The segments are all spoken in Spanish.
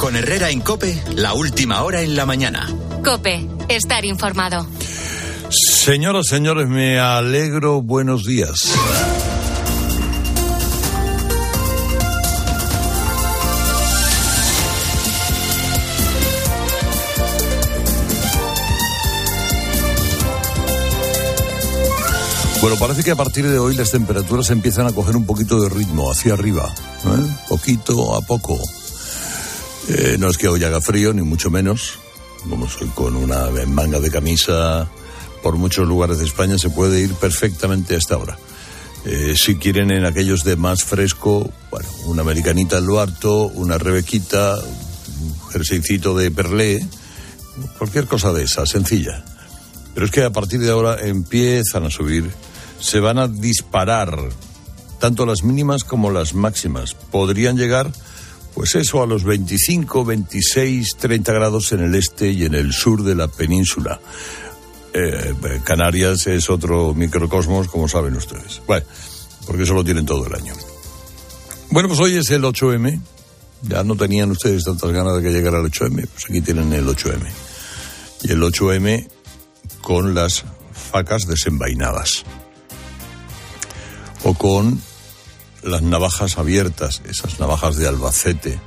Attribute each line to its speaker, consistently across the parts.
Speaker 1: Con Herrera en Cope, la última hora en la mañana.
Speaker 2: Cope, estar informado.
Speaker 3: Señoras, señores, me alegro. Buenos días. Bueno, parece que a partir de hoy las temperaturas empiezan a coger un poquito de ritmo hacia arriba, ¿eh? poquito a poco. Eh, no es que hoy haga frío, ni mucho menos. Como soy con una manga de camisa por muchos lugares de España, se puede ir perfectamente a esta hora. Eh, si quieren en aquellos de más fresco, bueno, una americanita al harto, una rebequita, un jerseycito de perlé, cualquier cosa de esa, sencilla. Pero es que a partir de ahora empiezan a subir, se van a disparar tanto las mínimas como las máximas. Podrían llegar, pues eso, a los 25, 26, 30 grados en el este y en el sur de la península. Eh, Canarias es otro microcosmos, como saben ustedes. Bueno, porque eso lo tienen todo el año. Bueno, pues hoy es el 8M. Ya no tenían ustedes tantas ganas de que llegara el 8M, pues aquí tienen el 8M. Y el 8M con las facas desenvainadas. O con las navajas abiertas, esas navajas de Albacete,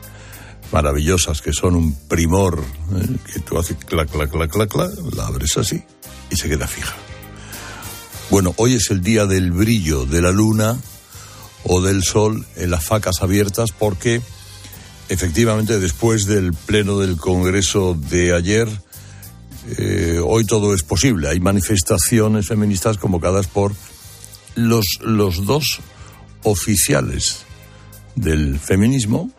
Speaker 3: maravillosas, que son un primor, ¿eh? que tú haces clac, clac, clac, clac, clac, la abres así y se queda fija. Bueno, hoy es el día del brillo de la luna o del sol en las facas abiertas porque efectivamente después del pleno del Congreso de ayer, eh, hoy todo es posible. Hay manifestaciones feministas convocadas por los, los dos oficiales del feminismo,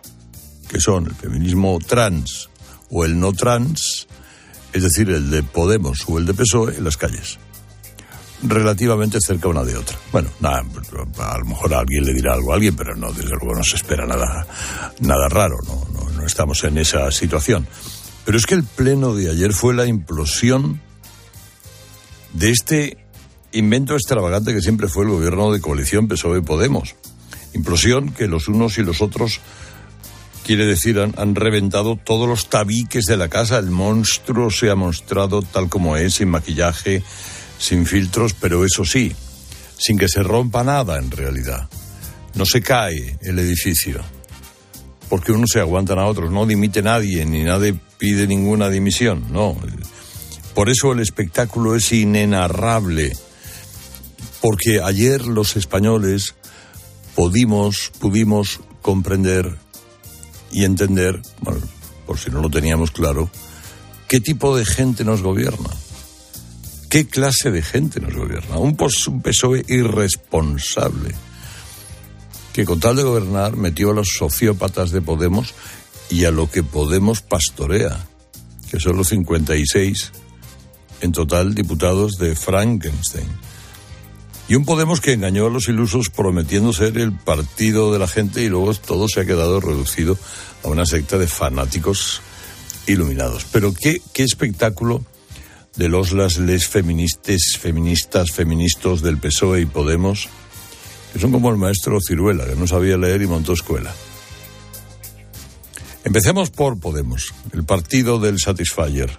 Speaker 3: que son el feminismo trans o el no trans, es decir, el de Podemos o el de PSOE, en las calles. Relativamente cerca una de otra. Bueno, nada, a lo mejor alguien le dirá algo a alguien, pero no, desde luego no se espera nada, nada raro, no, no, no estamos en esa situación. Pero es que el pleno de ayer fue la implosión de este invento extravagante que siempre fue el gobierno de coalición PSOE-Podemos. Implosión que los unos y los otros quiere decir, han, han, reventado todos los tabiques de la casa. El monstruo se ha mostrado tal como es, sin maquillaje, sin filtros, pero eso sí, sin que se rompa nada en realidad. No se cae el edificio, porque unos se aguantan a otros. No dimite nadie, ni nadie pide ninguna dimisión, no. Por eso el espectáculo es inenarrable, porque ayer los españoles pudimos, pudimos comprender y entender, bueno, por si no lo teníamos claro, qué tipo de gente nos gobierna. ¿Qué clase de gente nos gobierna? Un, PSOE irresponsable que con tal de gobernar metió a los sociópatas de Podemos y a lo que Podemos pastorea, que son los 56 en total diputados de Frankenstein. Y un Podemos que engañó a los ilusos prometiendo ser el partido de la gente y luego todo se ha quedado reducido a una secta de fanáticos iluminados. Pero qué, qué espectáculo de los las les feministas, feministas, feministas del PSOE y Podemos, que son como el maestro Ciruela, que no sabía leer y montó escuela. Empecemos por Podemos, el partido del Satisfyer,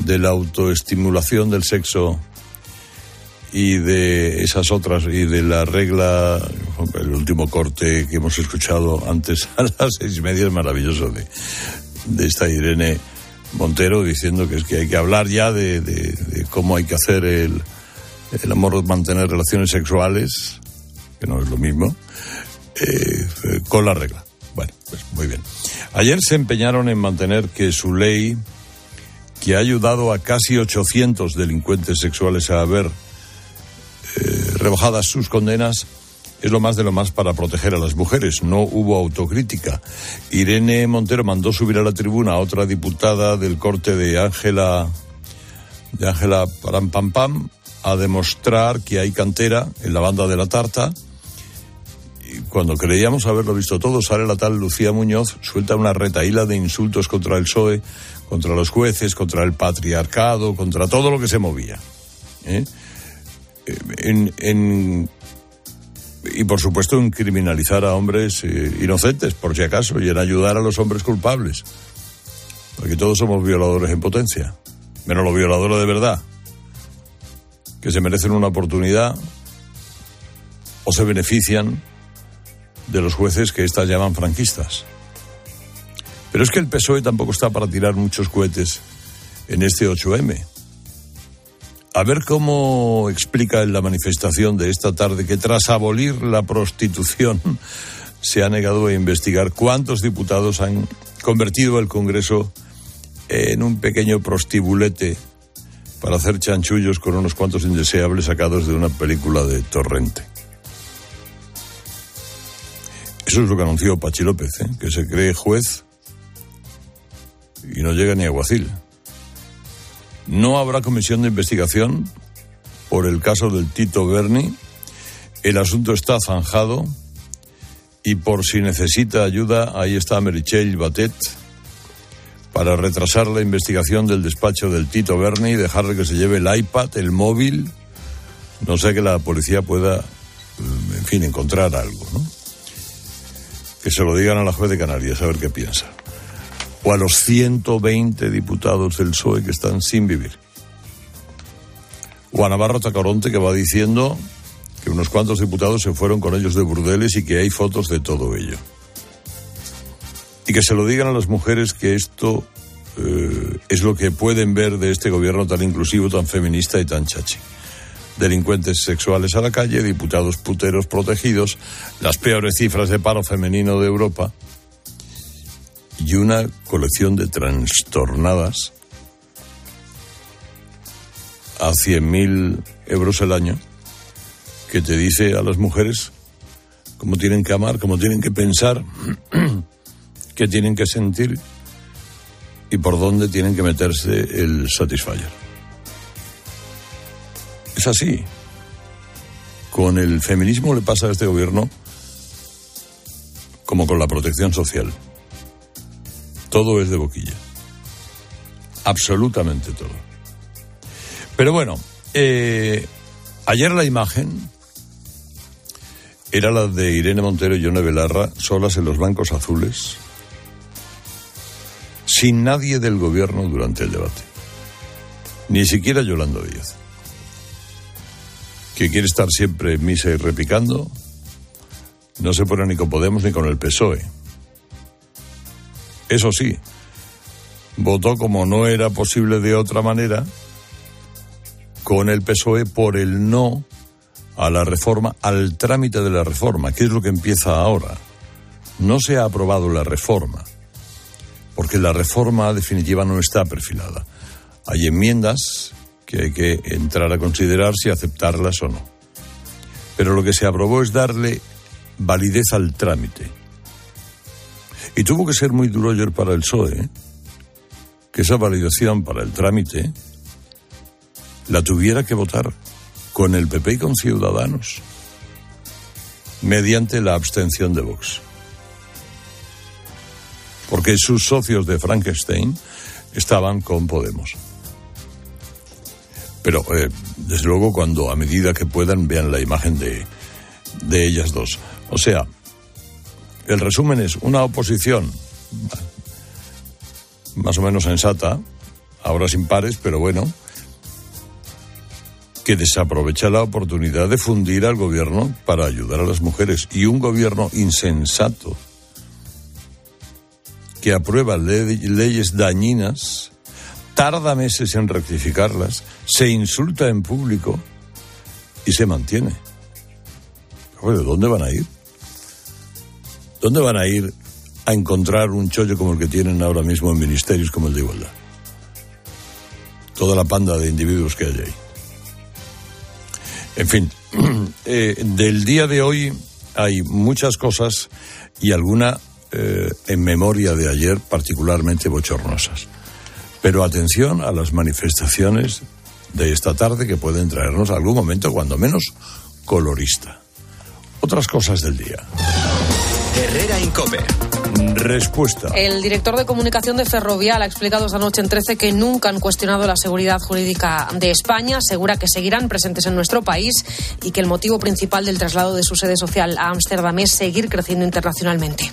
Speaker 3: de la autoestimulación del sexo y de esas otras y de la regla el último corte que hemos escuchado antes a las seis y media es maravilloso de, de esta Irene Montero diciendo que es que hay que hablar ya de, de, cómo hay que hacer el, el amor mantener relaciones sexuales que no es lo mismo eh, con la regla. Bueno pues muy bien. Ayer se empeñaron en mantener que su ley que ha ayudado a casi 800 delincuentes sexuales a haber eh, rebajadas sus condenas es lo más de lo más para proteger a las mujeres. No hubo autocrítica. Irene Montero mandó subir a la tribuna a otra diputada del corte de Ángela de Ángela Pam Pam Pam a demostrar que hay cantera en la banda de la tarta. Y cuando creíamos haberlo visto todo, sale la tal Lucía Muñoz, suelta una retaíla de insultos contra el PSOE, contra los jueces, contra el patriarcado, contra todo lo que se movía. ¿eh? Y por supuesto en criminalizar a hombres eh, inocentes, por si acaso, y en ayudar a los hombres culpables. Porque todos somos violadores en potencia. Menos los violadores de verdad. Que se merecen una oportunidad o se benefician de los jueces que éstas llaman franquistas. Pero es que el PSOE tampoco está para tirar muchos cohetes en este 8M. A ver cómo explica en la manifestación de esta tarde que tras abolir la prostitución se ha negado a investigar cuántos diputados han convertido el Congreso en un pequeño prostibulete para hacer chanchullos con unos cuantos indeseables sacados de una película de Torrente. Eso es lo que anunció Pachi López, ¿eh? que se cree juez y no llega ni a aguacil. No habrá comisión de investigación por el caso del Tito Berni. El asunto está zanjado y por si necesita ayuda, ahí está Merichel Batet para retrasar la investigación del despacho del Tito Berni y dejarle que se lleve el iPad, el móvil, no sé que la policía pueda, en fin, encontrar algo. Que se lo digan a la juez de Canarias, a ver qué piensa o a los 120 diputados del PSOE que están sin vivir. O a Navarro Tacaronte que va diciendo que unos cuantos diputados se fueron con ellos de burdeles y que hay fotos de todo ello. Y que se lo digan a las mujeres que esto eh, es lo que pueden ver de este gobierno tan inclusivo, tan feminista y tan chachi. Delincuentes sexuales a la calle, diputados puteros protegidos, las peores cifras de paro femenino de Europa y una colección de trastornadas a 100.000 euros al año que te dice a las mujeres cómo tienen que amar, cómo tienen que pensar, qué tienen que sentir y por dónde tienen que meterse el Satisfyer. Es así. Con el feminismo le pasa a este gobierno como con la protección social. Todo es de boquilla. Absolutamente todo. Pero bueno, eh, ayer la imagen era la de Irene Montero y Yone Belarra solas en los bancos azules, sin nadie del gobierno durante el debate. Ni siquiera Yolanda Díaz, que quiere estar siempre en misa y repicando, no se pone ni con Podemos ni con el PSOE. Eso sí, votó como no era posible de otra manera con el PSOE por el no a la reforma, al trámite de la reforma, que es lo que empieza ahora. No se ha aprobado la reforma, porque la reforma definitiva no está perfilada. Hay enmiendas que hay que entrar a considerar si aceptarlas o no. Pero lo que se aprobó es darle validez al trámite y tuvo que ser muy duro ayer para el PSOE que esa validación para el trámite la tuviera que votar con el PP y con Ciudadanos, mediante la abstención de Vox. Porque sus socios de Frankenstein estaban con Podemos. Pero, eh, desde luego, cuando a medida que puedan vean la imagen de, de ellas dos. O sea, el resumen es una oposición más o menos sensata, ahora sin pares, pero bueno, que desaprovecha la oportunidad de fundir al gobierno para ayudar a las mujeres y un gobierno insensato que aprueba leyes dañinas, tarda meses en rectificarlas, se insulta en público y se mantiene. ¿De dónde van a ir? ¿Dónde van a ir a encontrar un chollo como el que tienen ahora mismo en ministerios como el de Igualdad? Toda la panda de individuos que hay ahí. En fin, eh, del día de hoy hay muchas cosas y alguna eh, en memoria de ayer particularmente bochornosas. Pero atención a las manifestaciones de esta tarde que pueden traernos algún momento, cuando menos, colorista. Otras cosas del día.
Speaker 1: Herrera Incope.
Speaker 3: Respuesta.
Speaker 4: El director de comunicación de Ferrovial ha explicado esta noche en 13 que nunca han cuestionado la seguridad jurídica de España. Asegura que seguirán presentes en nuestro país y que el motivo principal del traslado de su sede social a Ámsterdam es seguir creciendo internacionalmente.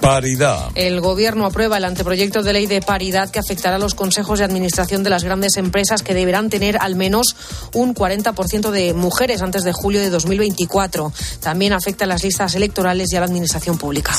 Speaker 3: Paridad.
Speaker 4: El Gobierno aprueba el anteproyecto de ley de paridad que afectará a los consejos de administración de las grandes empresas que deberán tener al menos un 40% de mujeres antes de julio de 2024. También afecta a las listas electorales y a la administración pública.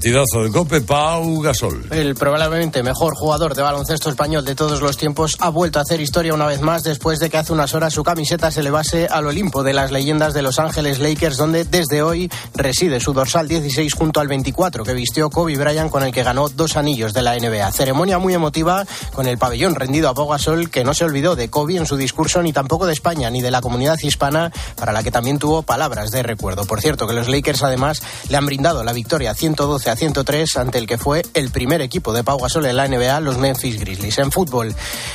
Speaker 3: Partidazo de Cope, Pau Gasol.
Speaker 5: El probablemente mejor jugador de baloncesto español de todos los tiempos ha vuelto a hacer historia una vez más después de que hace unas horas su camiseta se elevase al Olimpo de las leyendas de Los Ángeles Lakers, donde desde hoy reside su dorsal 16 junto al 24 que vistió Kobe Bryant con el que ganó dos anillos de la NBA. Ceremonia muy emotiva con el pabellón rendido a Pau Gasol que no se olvidó de Kobe en su discurso ni tampoco de España ni de la comunidad hispana para la que también tuvo palabras de recuerdo. Por cierto que los Lakers además le han brindado la victoria 112 a 103 ante el que fue el primer equipo de Pau Gasol en la NBA, los Memphis Grizzlies. En fútbol,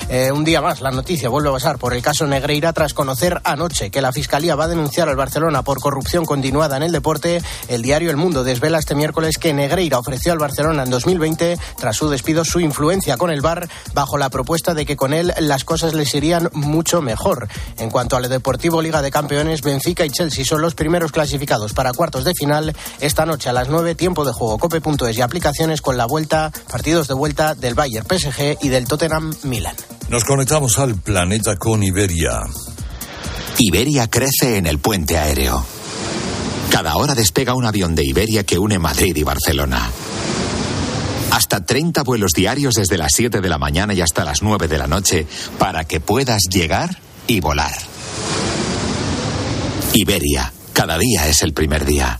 Speaker 5: eh, un día más la noticia vuelve a pasar por el caso Negreira tras conocer anoche que la Fiscalía va a denunciar al Barcelona por corrupción continuada en el deporte. El diario El Mundo desvela este miércoles que Negreira ofreció al Barcelona en 2020, tras su despido, su influencia con el VAR bajo la propuesta de que con él las cosas les irían mucho mejor. En cuanto al Deportivo Liga de Campeones, Benfica y Chelsea son los primeros clasificados para cuartos de final esta noche a las 9, tiempo de juego cope.es y aplicaciones con la vuelta, partidos de vuelta del Bayern PSG y del Tottenham Milan.
Speaker 3: Nos conectamos al planeta con Iberia.
Speaker 1: Iberia crece en el puente aéreo. Cada hora despega un avión de Iberia que une Madrid y Barcelona. Hasta 30 vuelos diarios desde las 7 de la mañana y hasta las 9 de la noche para que puedas llegar y volar. Iberia, cada día es el primer día.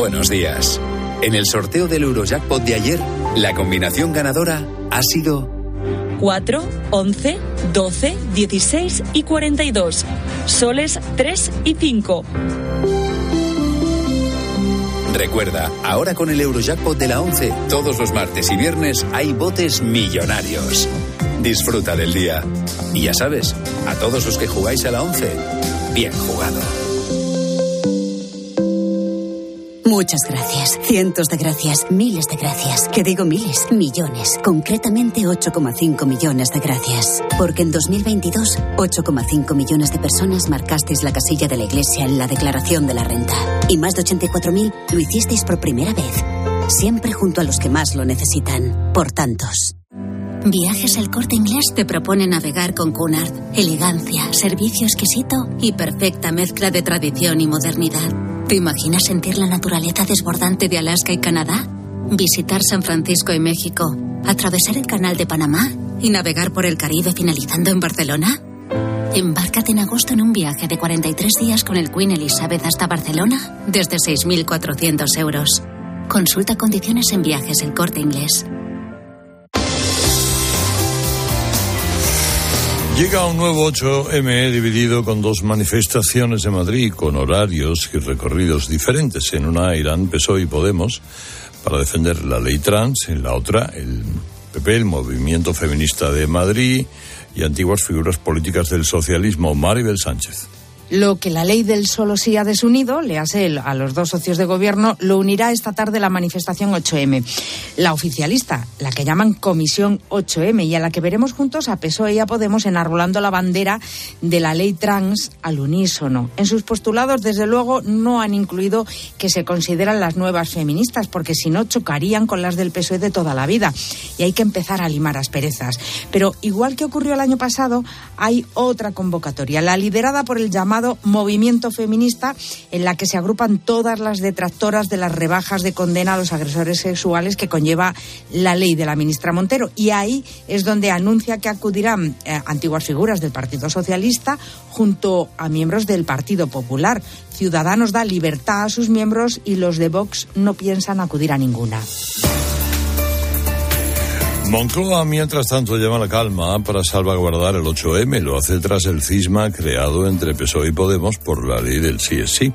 Speaker 6: Buenos días. En el sorteo del Eurojackpot de ayer, la combinación ganadora ha sido
Speaker 7: 4, 11, 12, 16 y 42. Soles 3 y 5.
Speaker 6: Recuerda, ahora con el Eurojackpot de la 11, todos los martes y viernes hay botes millonarios. Disfruta del día. Y ya sabes, a todos los que jugáis a la 11, bien jugado.
Speaker 8: Muchas gracias, cientos de gracias, miles de gracias. Que digo miles, millones. Concretamente 8,5 millones de gracias. Porque en 2022, 8,5 millones de personas marcasteis la casilla de la Iglesia en la declaración de la renta. Y más de 84.000 lo hicisteis por primera vez. Siempre junto a los que más lo necesitan. Por tantos.
Speaker 9: Viajes El Corte Inglés te propone navegar con Cunard. Elegancia, servicio exquisito y perfecta mezcla de tradición y modernidad. ¿Te imaginas sentir la naturaleza desbordante de Alaska y Canadá? ¿Visitar San Francisco y México? ¿Atravesar el canal de Panamá? ¿Y navegar por el Caribe finalizando en Barcelona? Embárcate en agosto en un viaje de 43 días con el Queen Elizabeth hasta Barcelona desde 6.400 euros. Consulta condiciones en viajes El Corte Inglés.
Speaker 3: Llega un nuevo 8M dividido con dos manifestaciones de Madrid con horarios y recorridos diferentes. En una irán PSOE y Podemos para defender la ley trans, en la otra el PP, el Movimiento Feminista de Madrid y antiguas figuras políticas del socialismo, Maribel Sánchez.
Speaker 10: Lo que la ley del solo sí ha desunido, le hace a los dos socios de gobierno, lo unirá esta tarde la manifestación 8M. La oficialista, la que llaman Comisión 8M, y a la que veremos juntos a PSOE y a Podemos enarbolando la bandera de la ley trans al unísono. En sus postulados, desde luego, no han incluido que se consideran las nuevas feministas, porque si no chocarían con las del PSOE de toda la vida. Y hay que empezar a limar asperezas. Pero igual que ocurrió el año pasado, hay otra convocatoria, la liderada por el llamado Movimiento Feminista, en la que se agrupan todas las detractoras de las rebajas de condena a los agresores sexuales que conlleva la ley de la ministra Montero. Y ahí es donde anuncia que acudirán eh, antiguas figuras del Partido Socialista junto a miembros del Partido Popular. Ciudadanos da libertad a sus miembros y los de Vox no piensan acudir a ninguna.
Speaker 3: Moncloa, mientras tanto, llama la calma para salvaguardar el 8M. Lo hace tras el cisma creado entre PSOE y Podemos por la ley del sí es sí.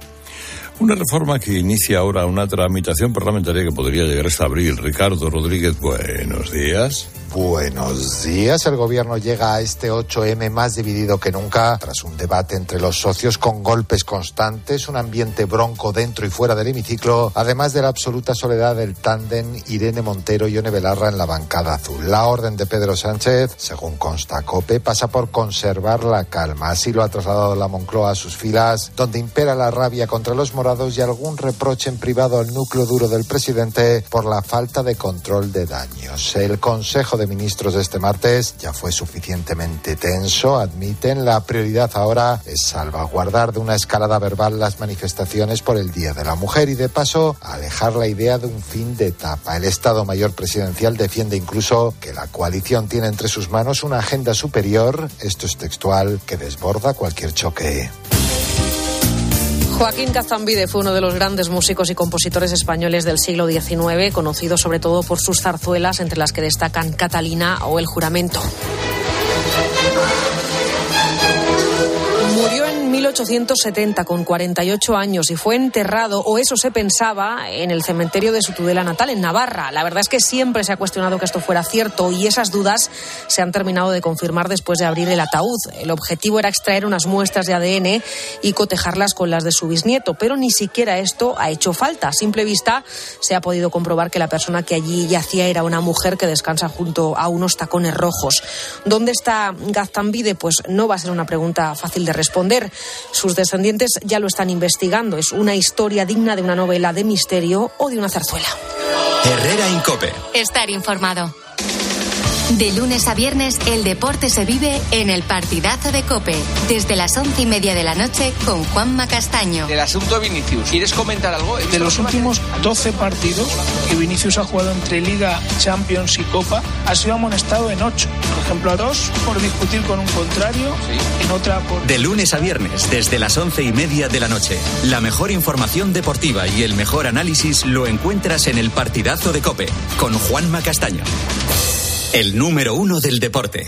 Speaker 3: Una reforma que inicia ahora una tramitación parlamentaria que podría llegar hasta abril. Ricardo Rodríguez, buenos días.
Speaker 11: Buenos días. El gobierno llega a este 8M más dividido que nunca tras un debate entre los socios con golpes constantes, un ambiente bronco dentro y fuera del hemiciclo, además de la absoluta soledad del tándem Irene Montero y One Belarra en la bancada azul. La orden de Pedro Sánchez, según consta COPE, pasa por conservar la calma. Así lo ha trasladado la Moncloa a sus filas, donde impera la rabia contra los morados y algún reproche en privado al núcleo duro del presidente por la falta de control de daños. El Consejo de Ministros de este martes ya fue suficientemente tenso. Admiten la prioridad ahora es salvaguardar de una escalada verbal las manifestaciones por el Día de la Mujer y de paso alejar la idea de un fin de etapa. El Estado Mayor Presidencial defiende incluso que la coalición tiene entre sus manos una agenda superior, esto es textual, que desborda cualquier choque.
Speaker 4: Joaquín Cazambide fue uno de los grandes músicos y compositores españoles del siglo XIX, conocido sobre todo por sus zarzuelas, entre las que destacan Catalina o El Juramento. 1870 con 48 años y fue enterrado, o eso se pensaba, en el cementerio de su Tudela natal, en Navarra. La verdad es que siempre se ha cuestionado que esto fuera cierto y esas dudas se han terminado de confirmar después de abrir el ataúd. El objetivo era extraer unas muestras de ADN y cotejarlas con las de su bisnieto, pero ni siquiera esto ha hecho falta. A simple vista se ha podido comprobar que la persona que allí yacía era una mujer que descansa junto a unos tacones rojos. ¿Dónde está Gaztambide? Pues no va a ser una pregunta fácil de responder. Sus descendientes ya lo están investigando. Es una historia digna de una novela de misterio o de una zarzuela.
Speaker 1: Herrera Incope.
Speaker 2: Estar informado. De lunes a viernes, el deporte se vive en el partidazo de Cope, desde las once y media de la noche con Juanma Castaño.
Speaker 12: El asunto de Vinicius, ¿quieres comentar algo?
Speaker 13: De los últimos 12 partidos que Vinicius ha jugado entre Liga, Champions y Copa, ha sido amonestado en 8. Por ejemplo, a dos por discutir con un contrario, en otra por.
Speaker 1: De lunes a viernes, desde las once y media de la noche. La mejor información deportiva y el mejor análisis lo encuentras en el partidazo de Cope, con Juanma Castaño el número uno del deporte.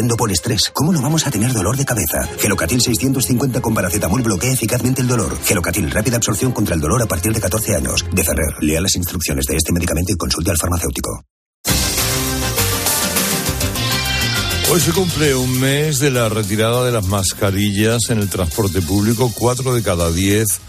Speaker 14: por estrés. ¿Cómo no vamos a tener dolor de cabeza? Gelocatil 650 con paracetamol bloquea eficazmente el dolor. Gelocatil, rápida absorción contra el dolor a partir de 14 años. De Ferrer, lea las instrucciones de este medicamento y consulte al farmacéutico.
Speaker 3: Hoy se cumple un mes de la retirada de las mascarillas en el transporte público. Cuatro de cada diez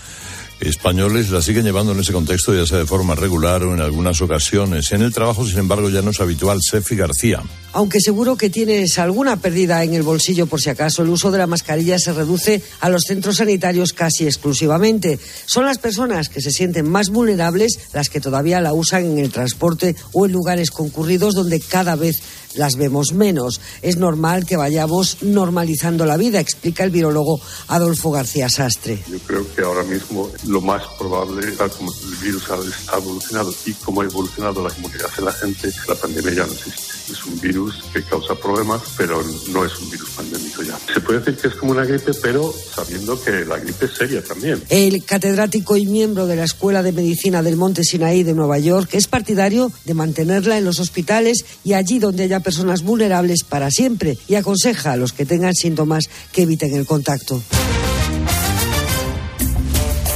Speaker 3: españoles la siguen llevando en ese contexto, ya sea de forma regular o en algunas ocasiones. En el trabajo, sin embargo, ya no es habitual. Sefi García.
Speaker 15: Aunque seguro que tienes alguna pérdida en el bolsillo por si acaso, el uso de la mascarilla se reduce a los centros sanitarios casi exclusivamente. Son las personas que se sienten más vulnerables las que todavía la usan en el transporte o en lugares concurridos donde cada vez las vemos menos. Es normal que vayamos normalizando la vida, explica el virólogo Adolfo García Sastre.
Speaker 16: Yo creo que ahora mismo lo más probable, es como el virus ha evolucionado y como ha evolucionado la inmunidad de la gente, la pandemia ya no existe. Es un virus que causa problemas, pero no es un virus pandémico puede decir que es como una gripe, pero sabiendo que la gripe es seria también.
Speaker 15: El catedrático y miembro de la Escuela de Medicina del Monte Sinaí de Nueva York es partidario de mantenerla en los hospitales y allí donde haya personas vulnerables para siempre y aconseja a los que tengan síntomas que eviten el contacto.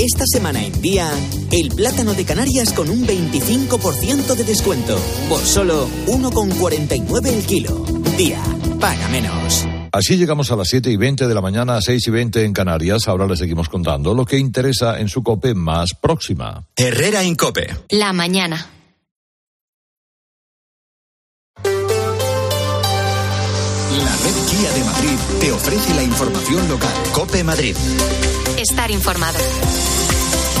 Speaker 1: Esta semana en día, el plátano de Canarias con un 25% de descuento. Por solo 1,49 el kilo. Día, paga menos.
Speaker 17: Así llegamos a las 7 y 20 de la mañana, 6 y 20 en Canarias. Ahora les seguimos contando lo que interesa en su COPE más próxima.
Speaker 18: Herrera en COPE.
Speaker 2: La mañana.
Speaker 18: La red Kia de Madrid te ofrece la información local. COPE Madrid.
Speaker 2: Estar informado.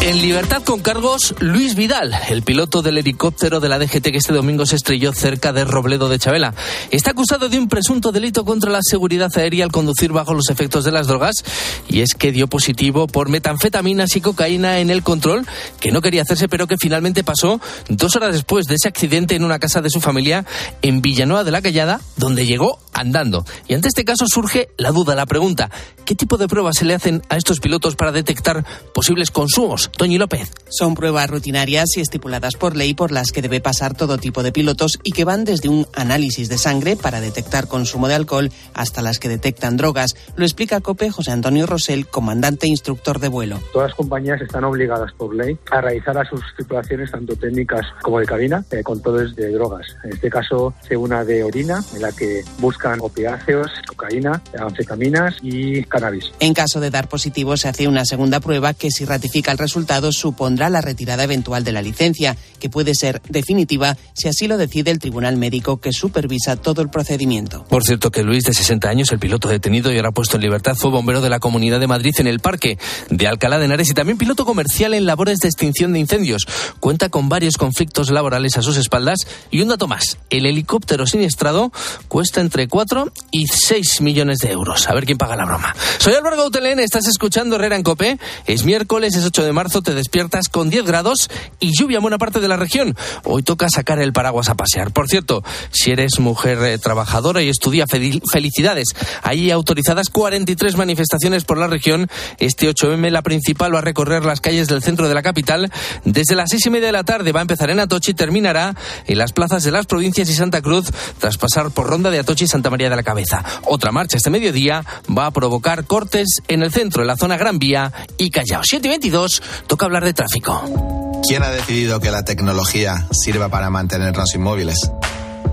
Speaker 19: En libertad con cargos, Luis Vidal, el piloto del helicóptero de la DGT que este domingo se estrelló cerca de Robledo de Chabela. Está acusado de un presunto delito contra la seguridad aérea al conducir bajo los efectos de las drogas y es que dio positivo por metanfetaminas y cocaína en el control que no quería hacerse pero que finalmente pasó dos horas después de ese accidente en una casa de su familia en Villanueva de la Callada donde llegó andando. Y ante este caso surge la duda, la pregunta, ¿qué tipo de pruebas se le hacen a estos pilotos para detectar posibles consumos? Toñi López.
Speaker 20: Son pruebas rutinarias y estipuladas por ley por las que debe pasar todo tipo de pilotos y que van desde un análisis de sangre para detectar consumo de alcohol hasta las que detectan drogas. Lo explica COPE José Antonio Rosell, comandante e instructor de vuelo.
Speaker 21: Todas las compañías están obligadas por ley a realizar las sus tripulaciones tanto técnicas como de cabina eh, controles de drogas. En este caso, se una de orina en la que buscan opiáceos, cocaína, anfetaminas y cannabis.
Speaker 20: En caso de dar positivo, se hace una segunda prueba que si ratifica el resultado supondrá la retirada eventual de la licencia, que puede ser definitiva si así lo decide el tribunal médico que supervisa todo el procedimiento.
Speaker 19: Por cierto que Luis, de 60 años, el piloto detenido y ahora puesto en libertad, fue bombero de la Comunidad de Madrid en el Parque de Alcalá de Henares y también piloto comercial en labores de extinción de incendios. Cuenta con varios conflictos laborales a sus espaldas y un dato más. El helicóptero siniestrado cuesta entre 4 y 6 millones de euros. A ver quién paga la broma. Soy Álvaro Gautelén, estás escuchando Herrera en Copé. Es miércoles, es 8 de marzo, te despiertas con 10 grados y lluvia en buena parte de la región. Hoy toca sacar el paraguas a pasear. Por cierto, si eres mujer eh, trabajadora y estudia, felicidades. Hay autorizadas 43 manifestaciones por la región. Este 8M, la principal, va a recorrer las calles del centro de la capital. Desde las seis y media de la tarde va a empezar en Atocha y terminará en las plazas de las provincias y Santa Cruz, tras pasar por Ronda de Atocha y Santa María de la Cabeza. Otra marcha este mediodía va a provocar cortes en el centro, en la zona Gran Vía y Callao. 7 y 22, toca hablar de tráfico.
Speaker 22: ¿Quién ha decidido que la tecnología sirva para mantenernos inmóviles?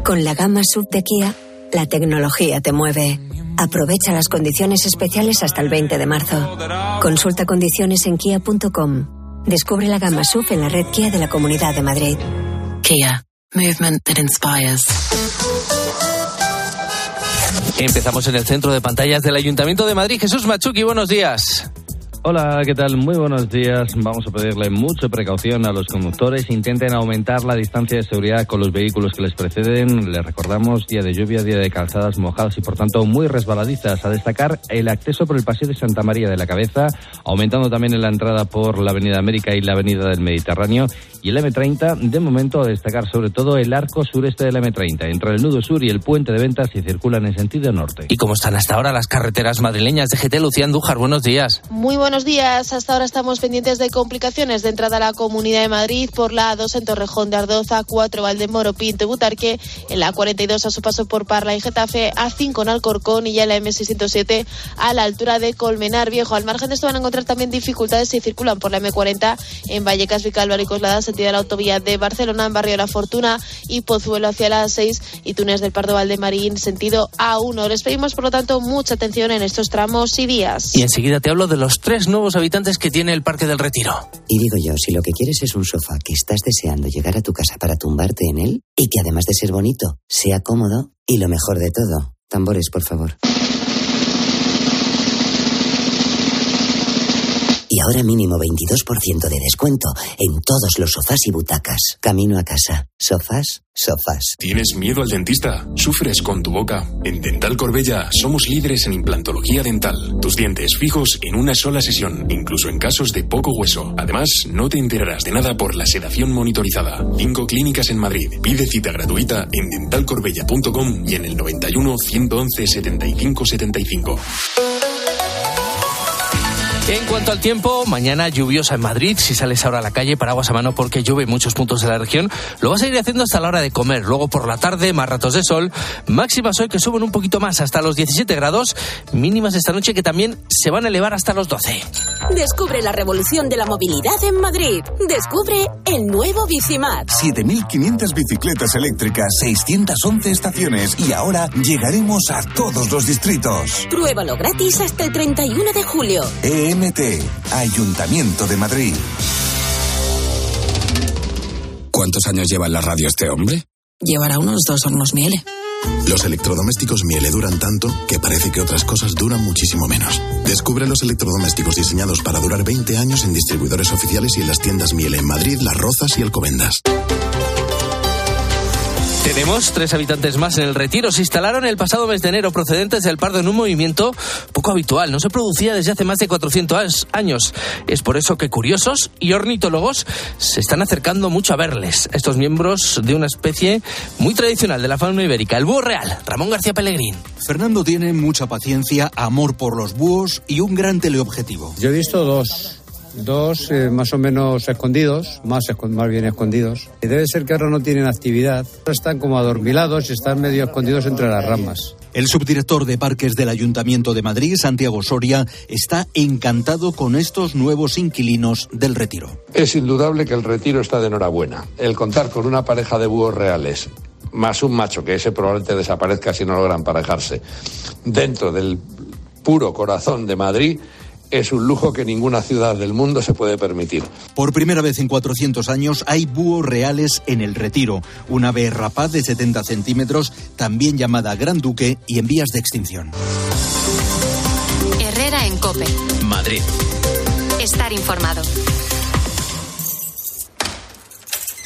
Speaker 23: Con la gama sub de Kia, la tecnología te mueve. Aprovecha las condiciones especiales hasta el 20 de marzo. Consulta condiciones en kia.com. Descubre la gama SUV en la red Kia de la Comunidad de Madrid.
Speaker 24: Kia. Movement that inspires.
Speaker 19: Empezamos en el centro de pantallas del Ayuntamiento de Madrid. Jesús Machuki, buenos días.
Speaker 25: Hola, ¿qué tal? Muy buenos días. Vamos a pedirle mucha precaución a los conductores. Intenten aumentar la distancia de seguridad con los vehículos que les preceden. Les recordamos día de lluvia, día de calzadas mojadas y por tanto muy resbaladizas. A destacar el acceso por el Paseo de Santa María de la Cabeza, aumentando también en la entrada por la Avenida América y la Avenida del Mediterráneo. Y el M30, de momento, a destacar sobre todo el arco sureste del M30, entre el nudo sur y el puente de ventas y circulan en sentido norte.
Speaker 19: ¿Y cómo están hasta ahora las carreteras madrileñas de GT? Lucía Andújar, buenos días.
Speaker 26: Muy buenos días. Hasta ahora estamos pendientes de complicaciones de entrada a la Comunidad de Madrid por la A2 en Torrejón de Ardoza, 4 Valdemoro, Pinto y Butarque, en la 42 a su paso por Parla y Getafe, A5 en Alcorcón y ya en la M607 a la altura de Colmenar Viejo. Al margen de esto van a encontrar también dificultades si circulan por la M40 en Vallecas, Vicálvaro y Coslada, sentido de la autovía de Barcelona, en Barrio La Fortuna y Pozuelo hacia la 6 y Túnez del Pardo Valdemarín, sentido A1. Les pedimos, por lo tanto, mucha atención en estos tramos y días.
Speaker 19: Y enseguida te hablo de los tres nuevos habitantes que tiene el Parque del Retiro.
Speaker 27: Y digo yo, si lo que quieres es un sofá que estás deseando llegar a tu casa para tumbarte en él y que además de ser bonito, sea cómodo y lo mejor de todo, tambores, por favor. Y ahora mínimo 22% de descuento en todos los sofás y butacas. Camino a casa. Sofás, sofás.
Speaker 28: ¿Tienes miedo al dentista? ¿Sufres con tu boca? En Dental Corbella somos líderes en implantología dental. Tus dientes fijos en una sola sesión, incluso en casos de poco hueso. Además, no te enterarás de nada por la sedación monitorizada. Cinco clínicas en Madrid. Pide cita gratuita en dentalcorbella.com y en el 91 111 75 75.
Speaker 19: En cuanto al tiempo, mañana lluviosa en Madrid. Si sales ahora a la calle, paraguas a mano porque llueve en muchos puntos de la región. Lo vas a ir haciendo hasta la hora de comer. Luego por la tarde, más ratos de sol. Máximas hoy que suben un poquito más hasta los 17 grados. Mínimas esta noche que también se van a elevar hasta los 12.
Speaker 23: Descubre la revolución de la movilidad en Madrid. Descubre el nuevo Bicimat.
Speaker 29: 7.500 bicicletas eléctricas, 611 estaciones y ahora llegaremos a todos los distritos.
Speaker 23: Pruébalo gratis hasta el 31 de julio.
Speaker 29: Ayuntamiento de Madrid.
Speaker 30: ¿Cuántos años lleva en la radio este hombre?
Speaker 31: Llevará unos dos hornos miele.
Speaker 30: Los electrodomésticos Miele duran tanto que parece que otras cosas duran muchísimo menos. Descubre los electrodomésticos diseñados para durar 20 años en distribuidores oficiales y en las tiendas Miele en Madrid, Las Rozas y Alcobendas.
Speaker 19: Tenemos tres habitantes más en el retiro. Se instalaron el pasado mes de enero procedentes del Pardo en un movimiento poco habitual. No se producía desde hace más de 400 años. Es por eso que curiosos y ornitólogos se están acercando mucho a verles. Estos miembros de una especie muy tradicional de la fauna ibérica, el búho real. Ramón García Pellegrín.
Speaker 32: Fernando tiene mucha paciencia, amor por los búhos y un gran teleobjetivo.
Speaker 33: Yo he visto dos dos eh, más o menos escondidos, más, más bien escondidos. Y debe ser que ahora no tienen actividad, están como adormilados y están medio escondidos entre las ramas.
Speaker 32: El subdirector de parques del Ayuntamiento de Madrid, Santiago Soria, está encantado con estos nuevos inquilinos del retiro.
Speaker 34: Es indudable que el retiro está de enhorabuena. El contar con una pareja de búhos reales más un macho, que ese probablemente desaparezca si no logran parejarse, dentro del puro corazón de Madrid, es un lujo que ninguna ciudad del mundo se puede permitir.
Speaker 32: Por primera vez en 400 años hay búhos reales en el retiro, una ave rapaz de 70 centímetros, también llamada Gran Duque y en vías de extinción.
Speaker 2: Herrera en Cope.
Speaker 35: Madrid.
Speaker 2: Estar informado.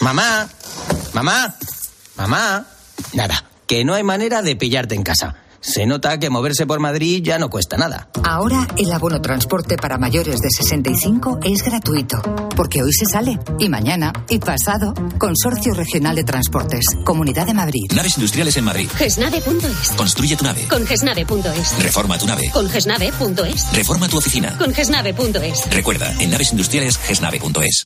Speaker 36: Mamá, mamá, mamá. Nada, que no hay manera de pillarte en casa. Se nota que moverse por Madrid ya no cuesta nada.
Speaker 37: Ahora el abono transporte para mayores de 65 es gratuito, porque hoy se sale, y mañana, y pasado. Consorcio Regional de Transportes, Comunidad de Madrid.
Speaker 35: Naves industriales en Madrid.
Speaker 23: Gesnave.es.
Speaker 35: Construye tu nave.
Speaker 23: Con Gesnave.es.
Speaker 35: Reforma tu nave.
Speaker 23: Con Gesnave.es.
Speaker 35: Reforma tu oficina.
Speaker 23: Con Gesnave.es.
Speaker 35: Recuerda, en naves industriales, gesnave.es.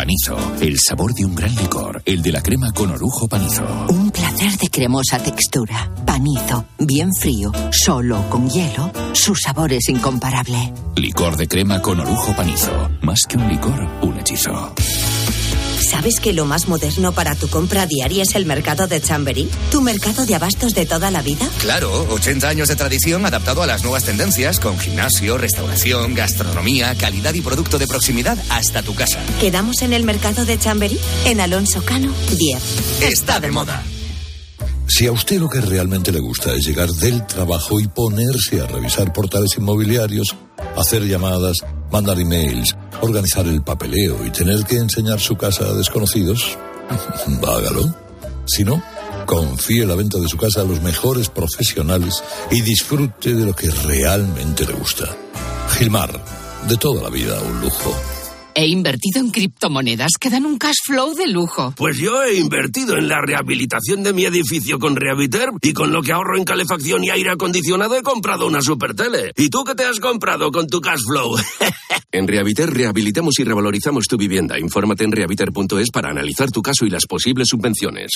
Speaker 35: Panizo, el sabor de un gran licor, el de la crema con orujo panizo.
Speaker 37: Un placer de cremosa textura. Panizo, bien frío, solo con hielo. Su sabor es incomparable.
Speaker 35: Licor de crema con orujo panizo. Más que un licor, un hechizo.
Speaker 23: ¿Sabes que lo más moderno para tu compra diaria es el mercado de Chamberí? ¿Tu mercado de abastos de toda la vida?
Speaker 1: Claro, 80 años de tradición adaptado a las nuevas tendencias, con gimnasio, restauración, gastronomía, calidad y producto de proximidad hasta tu casa.
Speaker 23: ¿Quedamos en el mercado de Chamberí? En Alonso Cano, 10.
Speaker 1: Está de moda.
Speaker 38: Si a usted lo que realmente le gusta es llegar del trabajo y ponerse a revisar portales inmobiliarios, hacer llamadas, mandar emails, organizar el papeleo y tener que enseñar su casa a desconocidos, hágalo. Si no, confíe la venta de su casa a los mejores profesionales y disfrute de lo que realmente le gusta. Gilmar, de toda la vida un lujo.
Speaker 39: He invertido en criptomonedas que dan un cash flow de lujo.
Speaker 28: Pues yo he invertido en la rehabilitación de mi edificio con Rehabiter y con lo que ahorro en calefacción y aire acondicionado he comprado una super tele. ¿Y tú qué te has comprado con tu cash flow?
Speaker 40: en Rehabiter rehabilitamos y revalorizamos tu vivienda. Infórmate en rehabiter.es para analizar tu caso y las posibles subvenciones.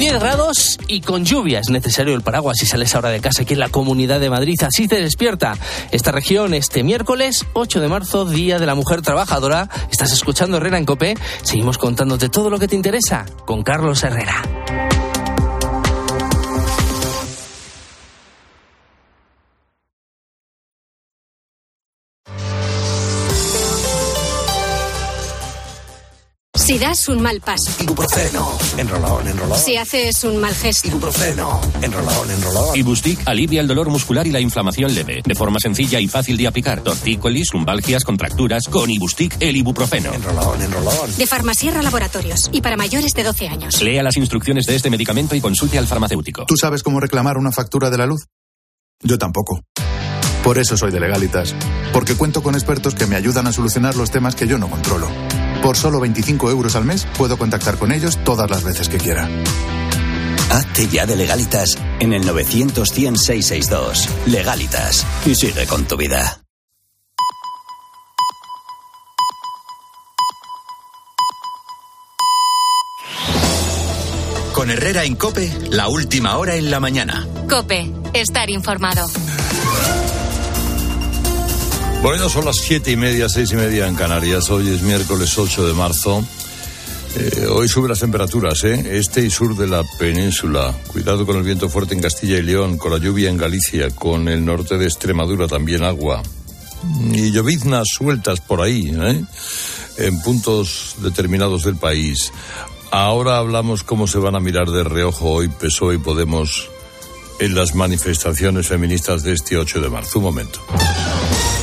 Speaker 19: Con 10 grados y con lluvia es necesario el paraguas si sales ahora de casa aquí en la Comunidad de Madrid. Así se despierta esta región este miércoles 8 de marzo, Día de la Mujer Trabajadora. Estás escuchando Herrera en Copé. Seguimos contándote todo lo que te interesa con Carlos Herrera.
Speaker 41: Das un mal paso.
Speaker 42: Ibuprofeno. Enrolón, enrolón.
Speaker 41: Si haces un mal gesto.
Speaker 42: Ibuprofeno. Enrolón, enrolón.
Speaker 43: Ibustic alivia el dolor muscular y la inflamación leve. De forma sencilla y fácil de aplicar. Tortícolis, lumbalgias, contracturas. Con Ibustic, el ibuprofeno.
Speaker 42: Enrolón, enrolón.
Speaker 41: De Farmasierra Laboratorios. Y para mayores de 12 años.
Speaker 43: Lea las instrucciones de este medicamento y consulte al farmacéutico.
Speaker 44: ¿Tú sabes cómo reclamar una factura de la luz? Yo tampoco. Por eso soy de Legalitas. Porque cuento con expertos que me ayudan a solucionar los temas que yo no controlo. Por solo 25 euros al mes puedo contactar con ellos todas las veces que quiera.
Speaker 45: Hazte ya de Legalitas en el 900 100 662. Legalitas. Y sigue con tu vida.
Speaker 1: Con Herrera en Cope, la última hora en la mañana.
Speaker 2: Cope, estar informado.
Speaker 3: Bueno, son las siete y media, seis y media en Canarias. Hoy es miércoles 8 de marzo. Eh, hoy suben las temperaturas, ¿eh? Este y sur de la península. Cuidado con el viento fuerte en Castilla y León, con la lluvia en Galicia, con el norte de Extremadura también agua. Y lloviznas sueltas por ahí, ¿eh? En puntos determinados del país. Ahora hablamos cómo se van a mirar de reojo hoy PSOE y Podemos en las manifestaciones feministas de este 8 de marzo. Un momento.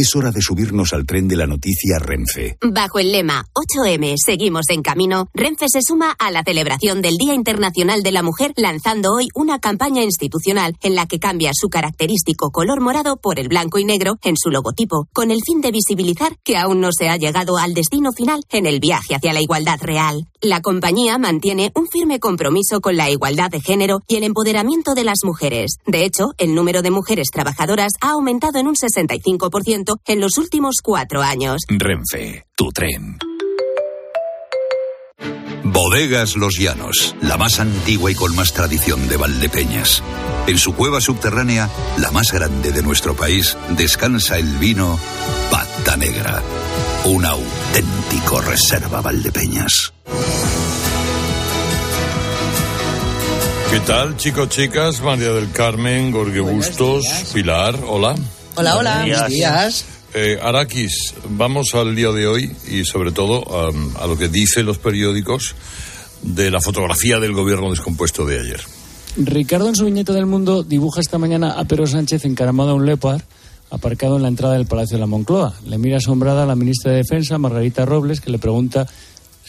Speaker 46: Es hora de subirnos al tren de la noticia Renfe.
Speaker 47: Bajo el lema 8M, seguimos en camino, Renfe se suma a la celebración del Día Internacional de la Mujer lanzando hoy una campaña institucional en la que cambia su característico color morado por el blanco y negro en su logotipo, con el fin de visibilizar que aún no se ha llegado al destino final en el viaje hacia la igualdad real. La compañía mantiene un firme compromiso con la igualdad de género y el empoderamiento de las mujeres. De hecho, el número de mujeres trabajadoras ha aumentado en un 65% en los últimos cuatro años.
Speaker 46: Renfe, tu tren.
Speaker 48: Bodegas Los Llanos, la más antigua y con más tradición de Valdepeñas. En su cueva subterránea, la más grande de nuestro país, descansa el vino Pata Negra, un auténtico reserva Valdepeñas.
Speaker 3: ¿Qué tal, chicos, chicas? María del Carmen, Gorge Bustos, Pilar, hola.
Speaker 49: Hola, hola, buenos días.
Speaker 3: Eh, Arakis, vamos al día de hoy y sobre todo um, a lo que dicen los periódicos de la fotografía del gobierno descompuesto de ayer.
Speaker 50: Ricardo en su viñeta del mundo dibuja esta mañana a Pedro Sánchez encaramado a un leopard aparcado en la entrada del Palacio de la Moncloa. Le mira asombrada a la ministra de Defensa, Margarita Robles, que le pregunta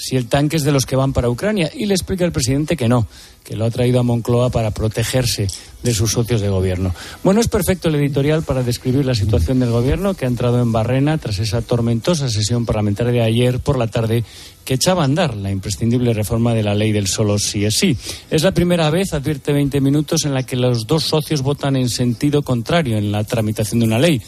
Speaker 50: si el tanque es de los que van para Ucrania y le explica al presidente que no, que lo ha traído a Moncloa para protegerse de sus socios de gobierno. Bueno, es perfecto el editorial para describir la situación del gobierno que ha entrado en barrena tras esa tormentosa sesión parlamentaria de ayer por la tarde que echaba a andar la imprescindible reforma de la ley del solo sí es sí. Es la primera vez, advierte 20 minutos, en la que los dos socios votan en sentido contrario en la tramitación de una ley.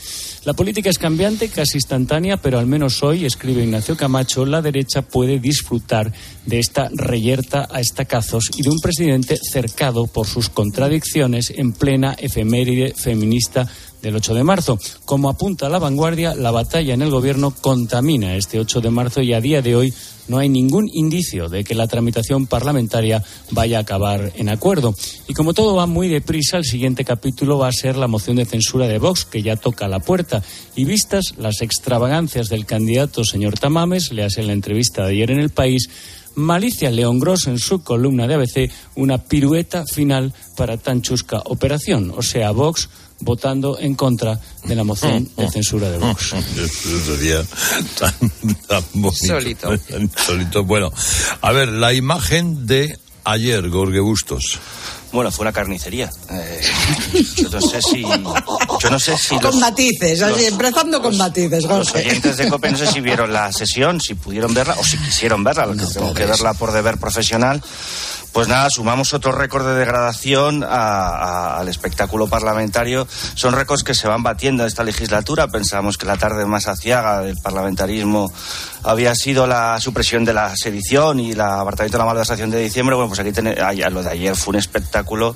Speaker 50: La política es cambiante, casi instantánea, pero al menos hoy, escribe Ignacio Camacho, la derecha puede disfrutar de esta reyerta a estacazos y de un presidente cercado por sus contradicciones en plena efeméride feminista del 8 de marzo. Como apunta la vanguardia, la batalla en el gobierno contamina este 8 de marzo y a día de hoy no hay ningún indicio de que la tramitación parlamentaria vaya a acabar en acuerdo. Y como todo va muy deprisa, el siguiente capítulo va a ser la moción de censura de Vox, que ya toca la puerta. Y vistas las extravagancias del candidato señor Tamames, le hace en la entrevista de ayer en El País, Malicia León Gross en su columna de ABC una pirueta final para tan chusca operación. O sea, Vox votando en contra de la moción de censura de Vox.
Speaker 3: Eso sería tan, tan bonito.
Speaker 49: Solito.
Speaker 3: Tan solito. Bueno, a ver, la imagen de ayer, Gorge Bustos.
Speaker 51: Bueno, fue una carnicería. Eh, yo no sé si. Yo no sé si.
Speaker 49: Con
Speaker 51: los-
Speaker 49: matices, así,
Speaker 51: los-
Speaker 49: empezando con matices,
Speaker 51: Los
Speaker 49: Jorge.
Speaker 51: oyentes de COPE no sé si vieron la sesión, si pudieron verla o si quisieron verla, lo que tengo que verla por deber profesional. Pues nada, sumamos otro récord de degradación a- al espectáculo parlamentario. Son récords que se van batiendo en esta legislatura. Pensábamos que la tarde más aciaga del parlamentarismo había sido la supresión de la sedición y el apartamiento de la malversación de diciembre. Bueno, pues aquí tiene, ay, lo de ayer fue un espectáculo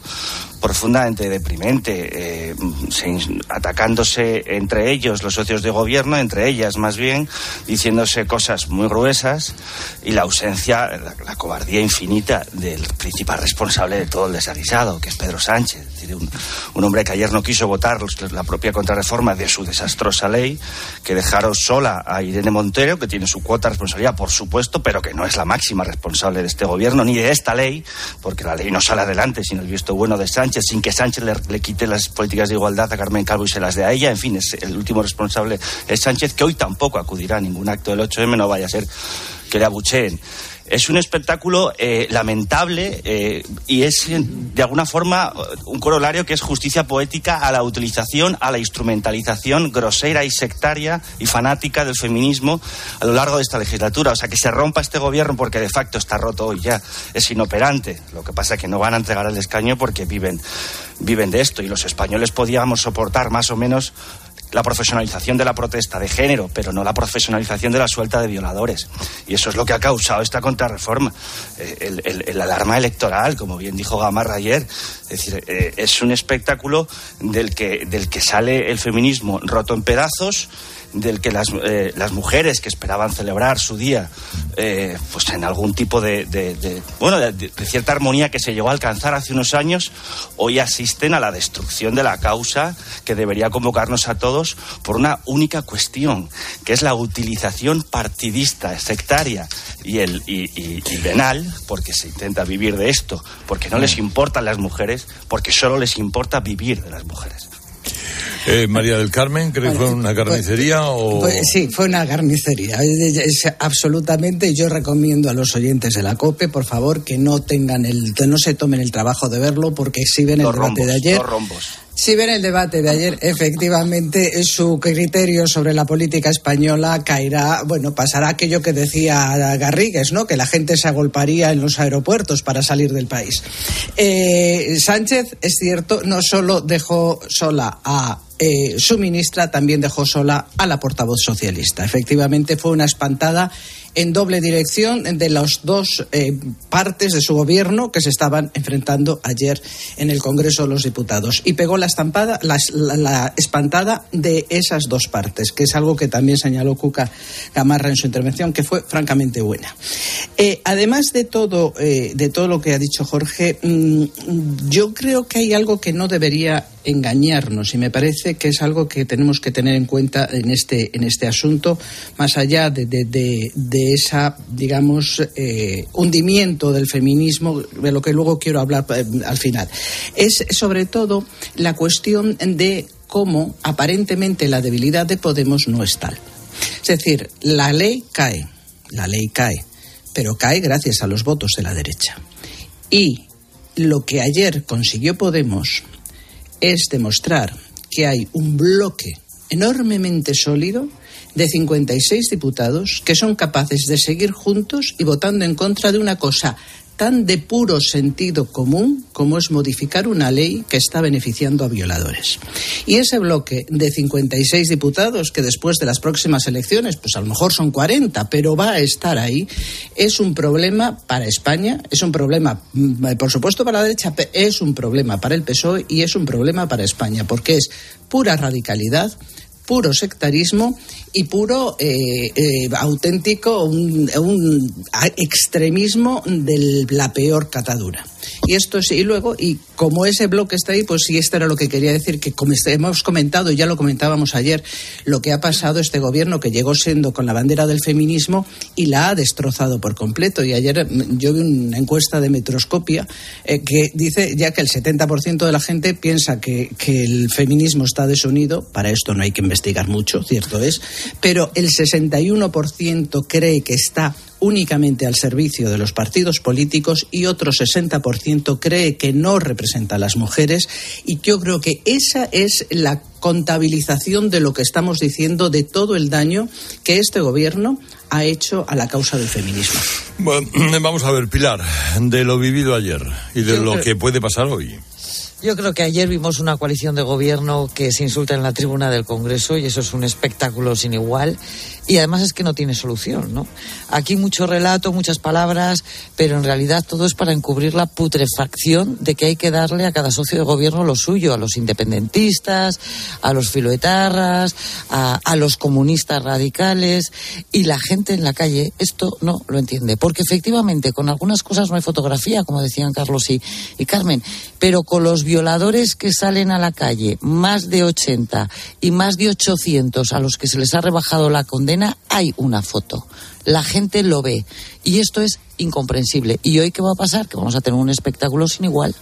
Speaker 51: profundamente deprimente, eh, se- atacándose entre ellos, los socios de gobierno, entre ellas más bien, diciéndose cosas muy gruesas y la ausencia, la, la cobardía infinita del principal responsable de todo el desaguisado, que es Pedro Sánchez, es decir, un, hombre que ayer no quiso votar la propia contrarreforma de su desastrosa ley, que dejaron sola a Irene Montero, que tiene su cuota de responsabilidad, por supuesto, pero que no es la máxima responsable de este gobierno ni de esta ley, porque la ley no sale adelante sin el visto bueno de Sánchez, sin que Sánchez le, quite las políticas de igualdad a Carmen Calvo y se las dé a ella. En fin, es el último responsable es Sánchez, que hoy tampoco acudirá a ningún acto del 8M, no vaya a ser que le abucheen. Es un espectáculo eh, lamentable eh, y es de alguna forma un corolario que es justicia poética a la utilización, a la instrumentalización grosera y sectaria y fanática del feminismo a lo largo de esta legislatura. O sea, que se rompa este gobierno porque de facto está roto hoy ya, es inoperante. Lo que pasa es que no van a entregar el escaño porque viven, viven de esto y los españoles podíamos soportar más o menos la profesionalización de la protesta de género, pero no la profesionalización de la suelta de violadores. Y eso es lo que ha causado esta contrarreforma. Eh, el, alarma electoral, como bien dijo Gamarra ayer. Es decir, eh, es un espectáculo del que, del que sale el feminismo roto en pedazos, del que las, eh, las mujeres que esperaban celebrar su día, eh, pues en algún tipo de, de- de- bueno, de, de cierta armonía que se llegó a alcanzar hace unos años, hoy asisten a la destrucción de la causa que debería convocarnos a todos por una única cuestión, que es la utilización partidista, sectaria y, el, y, y- y venal, porque se intenta vivir de esto, porque no les importan las mujeres, porque solo les importa vivir de las mujeres.
Speaker 3: Eh, María del Carmen, ¿cree que fue una carnicería o...?
Speaker 49: Pues sí, fue una carnicería. Es, es absolutamente. Yo recomiendo a los oyentes de la COPE, por favor, que no tengan el, que no se tomen el trabajo de verlo, porque si ven el debate
Speaker 51: rombos,
Speaker 49: de ayer,
Speaker 51: dos rombos.
Speaker 49: Si ven el debate de ayer, efectivamente su criterio sobre la política española caerá, bueno, pasará aquello que decía Garrigues, ¿no? Que la gente se agolparía en los aeropuertos para salir del país. Eh, Sánchez, es cierto, no solo dejó sola a eh, su ministra, también dejó sola a la portavoz socialista. Efectivamente, fue una espantada en doble dirección de las dos eh, partes de su gobierno que se estaban enfrentando ayer en el Congreso de los Diputados. Y pegó la, estampada, la, espantada de esas dos partes, que es algo que también señaló Cuca Gamarra en su intervención, que fue francamente buena. Eh, además de todo, eh, de todo lo que ha dicho Jorge, mm, yo creo que hay algo que no debería engañarnos y me parece que es algo que tenemos que tener en cuenta en este, en este asunto, más allá de, de, de, esa, digamos, eh, hundimiento del feminismo, de lo que luego quiero hablar eh, al final. Es sobre todo la cuestión de cómo aparentemente la debilidad de Podemos no es tal. Es decir, la ley cae, la ley cae, pero cae gracias a los votos de la derecha. Y lo que ayer consiguió Podemos es demostrar que hay un bloque enormemente sólido de 56 diputados que son capaces de seguir juntos y votando en contra de una cosa tan de puro sentido común como es modificar una ley que está beneficiando a violadores. Y ese bloque de 56 diputados, que después de las próximas elecciones, pues a lo mejor son 40, pero va a estar ahí, es un problema para España, es un problema, mm, por supuesto, para la derecha, es un problema para el PSOE y es un problema para España, porque es pura radicalidad puro sectarismo y puro eh, eh, auténtico un, extremismo de la peor catadura. Y esto es, y luego, y como ese bloque está ahí, pues sí, esto era lo que quería decir, que como hemos comentado, y ya lo comentábamos ayer, lo que ha pasado este gobierno que llegó siendo con la bandera del feminismo y la ha destrozado por completo. Y ayer mm, yo vi una encuesta de Metroscopia eh, que dice ya que el 70% de la gente piensa que, que el feminismo está desunido. Para esto no hay que investigar mucho, cierto es. Pero el 61% cree que está únicamente al servicio de los partidos políticos y otro 60% cree que no representa a las mujeres y yo creo que esa es la contabilización de lo que estamos diciendo de todo el daño que este gobierno ha hecho a la causa del feminismo.
Speaker 3: Bueno, vamos a ver, Pilar, de lo vivido ayer y de
Speaker 52: Yo
Speaker 3: lo
Speaker 52: creo-
Speaker 3: que puede pasar hoy.
Speaker 52: Yo creo que ayer vimos una coalición de gobierno que se insulta en la tribuna del Congreso y eso es un espectáculo sin igual. Y además es que no tiene solución, ¿no? Aquí mucho relato, muchas palabras, pero en realidad todo es para encubrir la putrefacción de que hay que darle a cada socio de gobierno lo suyo, a los independentistas, a los filoetarras, a, a los comunistas radicales y la gente en la calle esto no lo entiende, porque efectivamente con algunas cosas no hay fotografía, como decían Carlos y, y Carmen, pero con los violadores que salen a la calle, más de 80 y más de 800 a los que se les ha rebajado la condena, hay una foto. La gente lo ve. Y esto es incomprensible. ¿Y hoy qué va a pasar? Que vamos a tener un espectáculo sin igual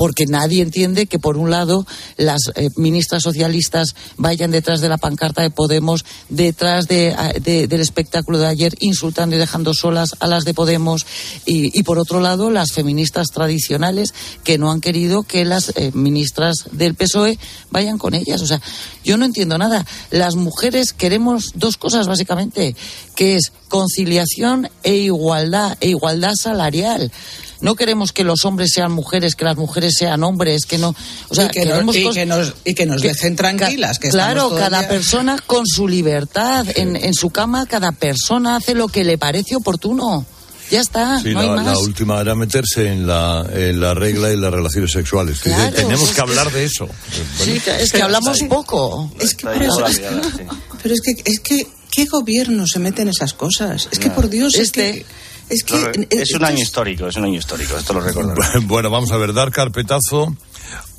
Speaker 52: porque nadie entiende que por un lado las eh, ministras socialistas vayan detrás de la pancarta de Podemos, detrás de, de, del espectáculo de ayer, insultando y dejando solas a las de Podemos, y, y por otro lado las feministas tradicionales que no han querido que las eh, ministras del PSOE vayan con ellas. O sea, yo no entiendo nada. Las mujeres queremos dos cosas básicamente, que es conciliación e igualdad, e igualdad salarial. No queremos que los hombres sean mujeres, que las mujeres sean hombres, que no. O sea,
Speaker 49: y, que nos, y, que nos, y que nos dejen tranquilas. Que
Speaker 52: claro, cada persona con su libertad. En, en su cama, cada persona hace lo que le parece oportuno. Ya está,
Speaker 3: sí,
Speaker 52: no
Speaker 3: la,
Speaker 52: hay más.
Speaker 3: la, última era meterse en la, en la regla y las relaciones sexuales.
Speaker 52: Claro,
Speaker 3: Dice, tenemos
Speaker 52: es
Speaker 3: que hablar de eso.
Speaker 52: Sí, es que hablamos poco.
Speaker 49: Es que, pero, es que, pero es que, es que, ¿qué gobierno se mete en esas cosas? Es que, por Dios, es
Speaker 52: Este-
Speaker 49: que... Es que
Speaker 51: Es un año histórico, es un año histórico, esto lo recuerdo.
Speaker 3: Bueno, vamos a ver, dar carpetazo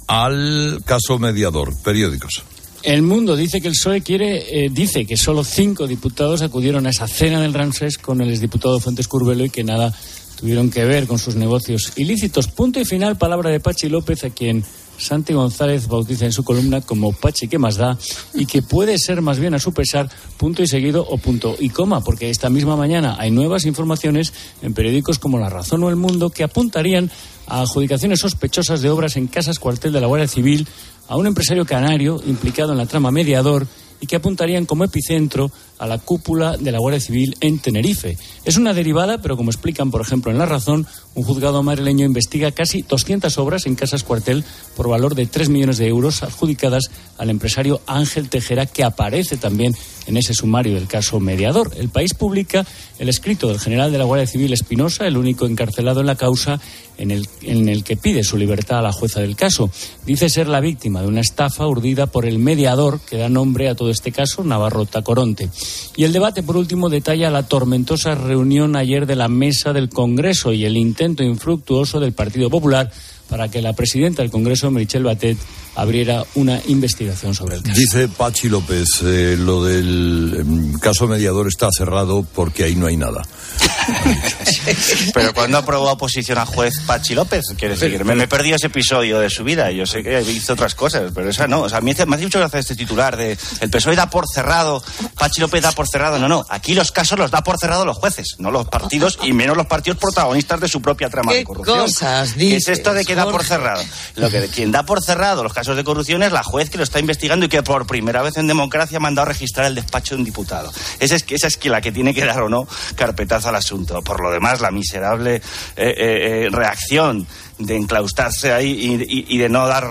Speaker 3: al caso mediador. Periódicos.
Speaker 50: El Mundo dice que el PSOE quiere, eh, dice que solo cinco diputados acudieron a esa cena del Ramsés con el exdiputado Fuentes Curbelo y que nada tuvieron que ver con sus negocios ilícitos. Punto y final, palabra de Pachi López, a quien Santi González bautiza en su columna como Pachi que más da y que puede ser más bien a su pesar punto y seguido o punto y coma, porque esta misma mañana hay nuevas informaciones en periódicos como La Razón o El Mundo que apuntarían a adjudicaciones sospechosas de obras en casas cuartel de la Guardia Civil a un empresario canario implicado en la trama mediador y que apuntarían como epicentro a la cúpula de la Guardia Civil en Tenerife. Es una derivada, pero como explican, por ejemplo, en La Razón, un juzgado madrileño investiga casi 200 obras en casas cuartel por valor de 3 millones de euros adjudicadas al empresario Ángel Tejera, que aparece también en ese sumario del caso mediador. El país publica el escrito del general de la Guardia Civil Espinosa, el único encarcelado en la causa, en el, que pide su libertad a la jueza del caso. Dice ser la víctima de una estafa urdida por el mediador que da nombre a todo este caso, Navarro Tacoronte. Y el debate, por último, detalla la tormentosa reunión ayer de la mesa del Congreso y el intento infructuoso del Partido Popular para que la presidenta del Congreso, Michelle Batet, abriera una investigación sobre el caso.
Speaker 3: Dice Pachi López, eh, lo del em, caso mediador está cerrado porque ahí no hay nada.
Speaker 51: Pero cuando aprobó oposición a juez Pachi López, quiere decir, me, me perdí ese episodio de su vida. Yo sé que hizo otras cosas, pero esa no. O sea, a mí me hace mucho gracia este titular de el PSOE da por cerrado, Pachi López da por cerrado. No, no. Aquí los casos los da por cerrado los jueces, no los partidos y menos los partidos protagonistas de su propia trama
Speaker 52: ¿Qué
Speaker 51: de corrupción.
Speaker 52: cosas
Speaker 51: ¿Qué es
Speaker 52: dices,
Speaker 51: esto de que da por cerrado? Lo que quien da por cerrado los casos de corrupción es la juez que lo está investigando y que por primera vez en democracia ha mandado registrar el despacho de un diputado. Esa es, esa es la que tiene que dar o no carpetazo al asunto. Por lo demás, la miserable eh, eh, eh, reacción de enclaustarse ahí y, de no dar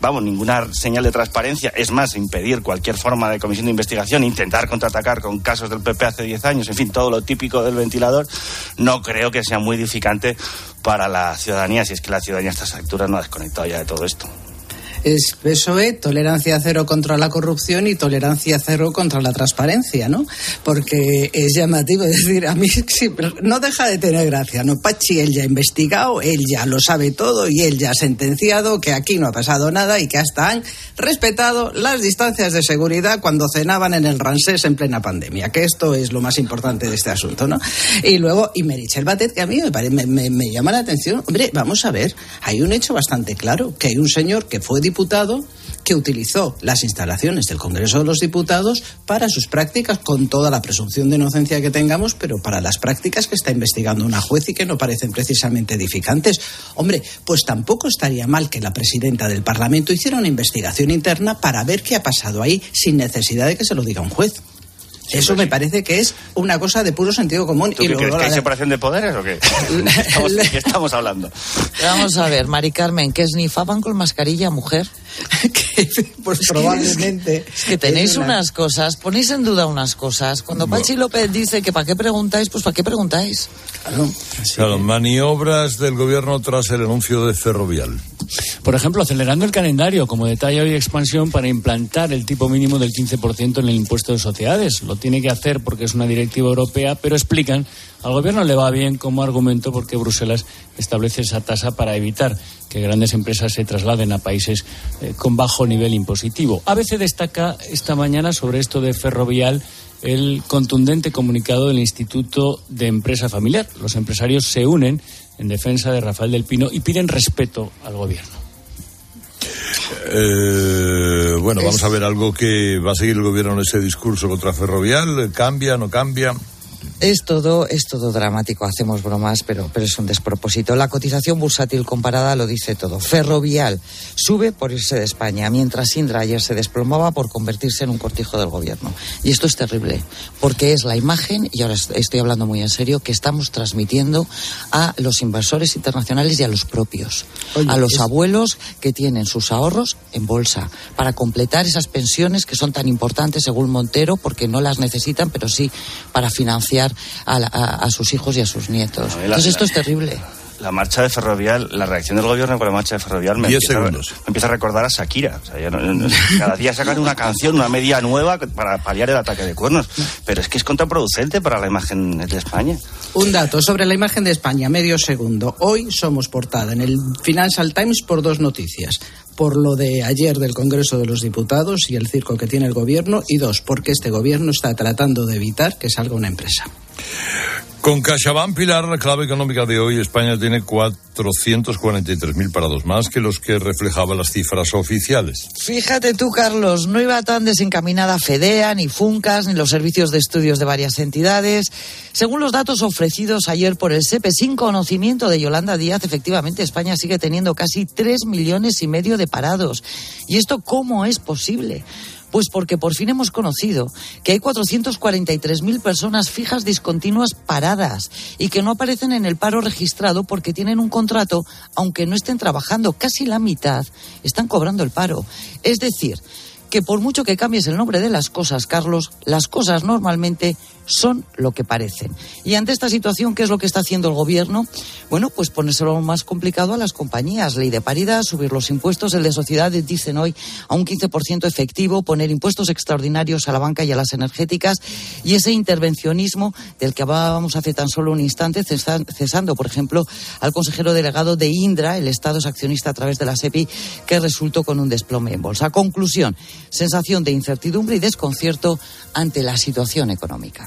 Speaker 51: vamos, ninguna señal de transparencia, es más, impedir cualquier forma de comisión de investigación, intentar contraatacar con casos del PP hace 10 años, en fin, todo lo típico del ventilador, no creo que sea muy edificante para la ciudadanía, si es que la ciudadanía a estas alturas no ha desconectado ya de todo esto.
Speaker 49: Es PSOE, tolerancia cero contra la corrupción y tolerancia cero contra la transparencia, ¿no? Porque es llamativo decir, a mí no deja de tener gracia, ¿no? Pachi, él ya ha investigado, él ya lo sabe todo y él ya ha sentenciado que aquí no ha pasado nada y que hasta han respetado las distancias de seguridad cuando cenaban en el Ransés en plena pandemia, que esto es lo más importante de este asunto, ¿no? Y luego, y Merichel Batet, que a mí me- me llama la atención, hombre, vamos a ver, hay un hecho bastante claro, que hay un señor que fue diputado que utilizó las instalaciones del Congreso de los Diputados para sus prácticas, con toda la presunción de inocencia que tengamos, pero para las prácticas que está investigando una juez y que no parecen precisamente edificantes. Hombre, pues tampoco estaría mal que la presidenta del Parlamento hiciera una investigación interna para ver qué ha pasado ahí sin necesidad de que se lo diga un juez. Eso me parece que es una cosa de puro sentido común.
Speaker 51: ¿Tú
Speaker 49: y
Speaker 51: qué crees? ¿Que hay separación de poderes o qué? Estamos- ¿De qué estamos hablando?
Speaker 52: Vamos a ver, Mari Carmen, que esnifaban con mascarilla, mujer.
Speaker 49: pues probablemente.
Speaker 52: Es que tenéis
Speaker 49: es una-
Speaker 52: unas cosas, ponéis en duda unas cosas. Cuando Pachi López dice que para qué preguntáis, pues para qué preguntáis.
Speaker 3: Claro, maniobras del gobierno tras el anuncio de Ferrovial.
Speaker 50: Por ejemplo, acelerando el calendario, como detalla hoy Expansión, para implantar el tipo mínimo del 15% en el impuesto de sociedades. Lo tiene que hacer porque es una directiva europea, pero explican, al gobierno le va bien como argumento porque Bruselas establece esa tasa para evitar que grandes empresas se trasladen a países eh, con bajo nivel impositivo. ABC destaca esta mañana sobre esto de Ferrovial el contundente comunicado del Instituto de Empresa Familiar. Los empresarios se unen en defensa de Rafael del Pino y piden respeto al gobierno.
Speaker 3: Eh, bueno, vamos a ver algo que va a seguir el gobierno en ese discurso contra Ferrovial. ¿Cambia, no cambia?
Speaker 52: Es todo, es todo dramático, hacemos bromas, pero, pero es un despropósito. La cotización bursátil comparada lo dice todo. Ferrovial sube por irse de España, mientras Indra ayer se desplomaba por convertirse en un cortijo del gobierno. Y esto es terrible, porque es la imagen, y ahora est- estoy hablando muy en serio, que estamos transmitiendo a los inversores internacionales y a los propios.
Speaker 49: Oye,
Speaker 52: a los
Speaker 49: es-
Speaker 52: abuelos que tienen sus ahorros en bolsa, para completar esas pensiones que son tan importantes, según Montero, porque no las necesitan, pero sí para financiar a, la- a- a sus hijos y a sus nietos.
Speaker 51: No, y la-
Speaker 52: Entonces esto es terrible.
Speaker 51: La marcha de Ferrovial, la reacción del gobierno con la marcha de Ferrovial me, empieza, me empieza a recordar a Shakira. O sea, ya no- no- cada día sacan una canción, una media nueva para paliar el ataque de cuernos. Pero es que es contraproducente para la imagen de España.
Speaker 49: Un dato sobre la imagen de España, medio segundo. Hoy somos portada en el Financial Times por dos noticias. Por lo de ayer del Congreso de los Diputados y el circo que tiene el gobierno. Y dos, porque este gobierno está tratando de evitar que salga una empresa.
Speaker 3: Con CaixaBank, Pilar, la clave económica de hoy, España tiene 443.000 parados más que los que reflejaban las cifras oficiales.
Speaker 52: Fíjate tú, Carlos, no iba tan desencaminada FEDEA, ni FUNCAS, ni los servicios de estudios de varias entidades. Según los datos ofrecidos ayer por el SEPE, sin conocimiento de Yolanda Díaz, efectivamente España sigue teniendo casi tres millones y medio de parados. ¿Y esto cómo es posible? Pues porque por fin hemos conocido que hay 443.000 personas fijas discontinuas paradas y que no aparecen en el paro registrado porque tienen un contrato, aunque no estén trabajando. Casi la mitad están cobrando el paro. Es decir, que por mucho que cambies el nombre de las cosas, Carlos, las cosas normalmente son lo que parecen. Y ante esta situación, ¿qué es lo que está haciendo el gobierno? Bueno, pues ponérselo más complicado a las compañías. Ley de paridad, subir los impuestos, el de sociedades dicen hoy a un 15% efectivo, poner impuestos extraordinarios a la banca y a las energéticas y ese intervencionismo del que hablábamos hace tan solo un instante, cesa- cesando, por ejemplo, al consejero delegado de Indra, el Estado es accionista a través de la SEPI, que resultó con un desplome en bolsa. Conclusión, sensación de incertidumbre y desconcierto ante la situación económica.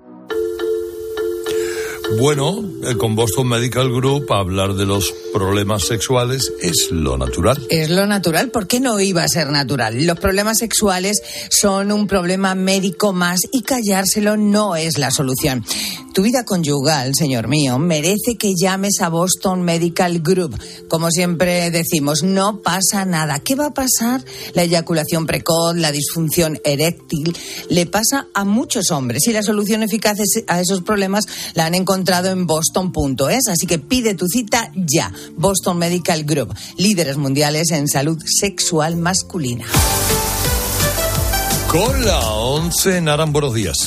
Speaker 3: Bueno, eh, con Boston Medical Group hablar de los problemas sexuales es lo natural.
Speaker 53: Es lo natural, ¿por qué no iba a ser natural? Los problemas sexuales son un problema médico más y callárselo no es la solución. Tu vida conyugal, señor mío, merece que llames a Boston Medical Group. Como siempre decimos, no pasa nada. ¿Qué va a pasar? La eyaculación precoz, la disfunción eréctil, le pasa a muchos hombres y la solución eficaz a esos problemas la han encontrado en boston.es. Así que pide tu cita ya. Boston Medical Group, líderes mundiales en salud sexual masculina.
Speaker 3: Con la 11, Naran, buenos días.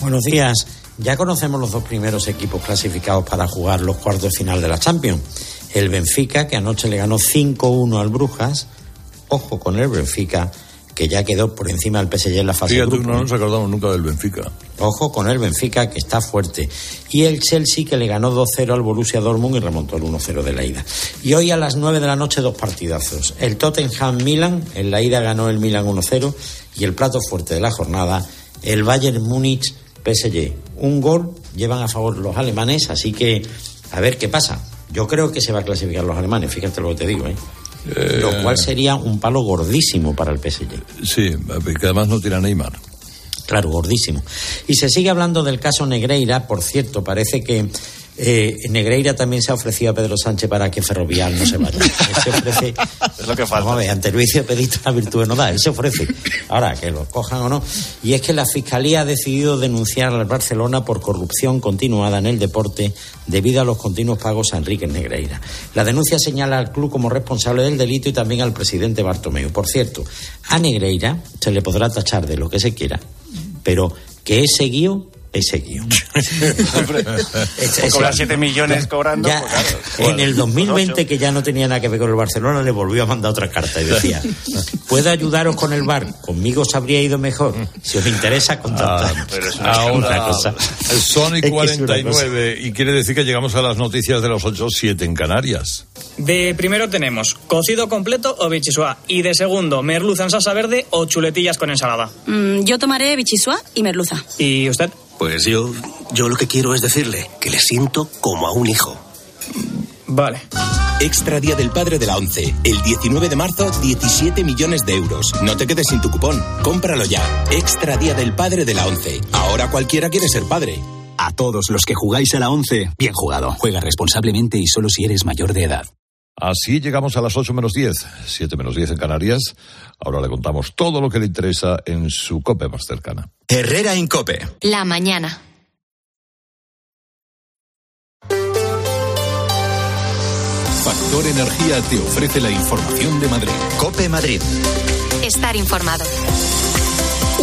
Speaker 54: Buenos días. Ya conocemos los dos primeros equipos clasificados para jugar los cuartos de final de la Champions. El Benfica, que anoche le ganó 5-1 al Brujas. Ojo con el Benfica, que ya quedó por encima del PSG en la fase de
Speaker 3: Fíjate,
Speaker 54: grupos.
Speaker 3: no nos acordamos nunca del Benfica.
Speaker 54: Ojo con el Benfica, que está fuerte. Y el Chelsea, que le ganó 2-0 al Borussia Dortmund y remontó el 1-0 de la ida. Y hoy a las 9 de la noche, dos partidazos. El Tottenham-Milan, en la ida ganó el Milan 1-0. Y el plato fuerte de la jornada, el Bayern Múnich-PSG. Un gol llevan a favor los alemanes, así que a ver qué pasa. Yo creo que se va a clasificar los alemanes, fíjate lo que te digo, ¿eh? Lo cual sería un palo gordísimo para el PSG.
Speaker 3: Sí, que además no tiene Neymar.
Speaker 54: Claro, gordísimo. Y se sigue hablando del caso Negreira, por cierto, parece que eh, Negreira también se ha ofrecido a Pedro Sánchez para que Ferrovial no se vaya. Él se ofrece.
Speaker 51: Es lo que falta.
Speaker 54: Vamos a ver, ante el vicio pediste la virtud no da. Él se ofrece. Ahora, que lo cojan o no. Y es que la Fiscalía ha decidido denunciar al Barcelona por corrupción continuada en el deporte debido a los continuos pagos a Enrique Negreira. La denuncia señala al club como responsable del delito y también al presidente Bartomeu. Por cierto, a Negreira se le podrá tachar de lo que se quiera, pero que es seguido es seguido.
Speaker 51: Por cobrar 7 millones cobrando.
Speaker 54: Ya,
Speaker 51: pues claro.
Speaker 54: en el 2020, que ya no tenía nada que ver con el Barcelona, le volvió a mandar otra carta y decía: ¿Puedo ayudaros con el bar? Conmigo os habría ido mejor. Si os interesa, contactad.
Speaker 51: pero es una
Speaker 3: Ahora,
Speaker 54: cosa.
Speaker 3: son y
Speaker 54: Es que es una
Speaker 3: 49 y quiere decir que llegamos a las noticias de los 8 7 en Canarias.
Speaker 55: De primero tenemos cocido completo o bichisua. Y de segundo, merluza en salsa verde o chuletillas con ensalada.
Speaker 41: Mm, yo tomaré bichisua y merluza.
Speaker 55: ¿Y usted?
Speaker 42: Pues yo, yo lo que quiero es decirle que le siento como a un hijo.
Speaker 55: Vale.
Speaker 56: Extra Día del Padre de la ONCE. El 19 de marzo, 17 millones de euros. No te quedes sin tu cupón. Cómpralo ya. Extra Día del Padre de la ONCE. Ahora cualquiera quiere ser padre.
Speaker 46: A todos los que jugáis a la 11, bien jugado. Juega responsablemente y solo si eres mayor de edad.
Speaker 3: Así llegamos a las 8 menos 10, 7 menos 10 en Canarias. Ahora le contamos todo lo que le interesa en su COPE más cercana.
Speaker 1: Herrera en Cope.
Speaker 2: La mañana.
Speaker 46: Factor Energía te ofrece la información de Madrid.
Speaker 1: Cope Madrid.
Speaker 2: Estar informado.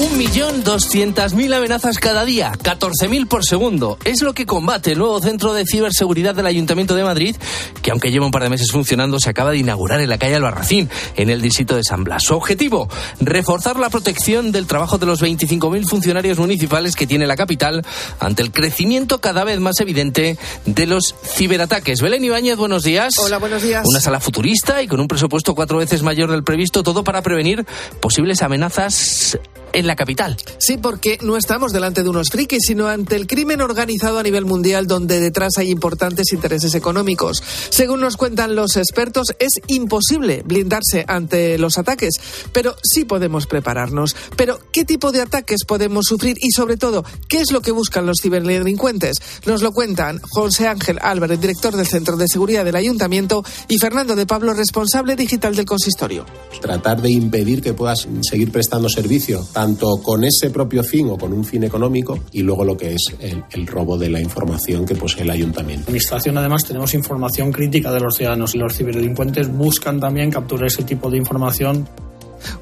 Speaker 19: Un millón doscientas mil amenazas cada día, 14.000 por segundo. Es lo que combate el nuevo centro de ciberseguridad del Ayuntamiento de Madrid, que aunque lleva un par de meses funcionando, se acaba de inaugurar en la calle Albarracín, en el distrito de San Blas. Su objetivo, reforzar la protección del trabajo de los 25.000 funcionarios municipales que tiene la capital ante el crecimiento cada vez más evidente de los ciberataques. Belén Ibáñez, buenos días.
Speaker 57: Hola, buenos días.
Speaker 19: Una sala futurista y con un presupuesto cuatro veces mayor del previsto, todo para prevenir posibles amenazas en la capital.
Speaker 57: Sí, porque no estamos delante de unos frikis, sino ante el crimen organizado a nivel mundial donde detrás hay importantes intereses económicos. Según nos cuentan los expertos, es imposible blindarse ante los ataques, pero sí podemos prepararnos. Pero, ¿qué tipo de ataques podemos sufrir y, sobre todo, qué es lo que buscan los ciberdelincuentes? Nos lo cuentan José Ángel Álvarez, director del Centro de Seguridad del Ayuntamiento, y Fernando de Pablo, responsable digital del consistorio.
Speaker 58: tratar de impedir que puedas seguir prestando servicio, tanto con ese propio fin o con un fin económico, y luego lo que es el, robo de la información que posee el ayuntamiento.
Speaker 59: Administración, además, tenemos información crítica de los ciudadanos y los ciberdelincuentes buscan también capturar ese tipo de información.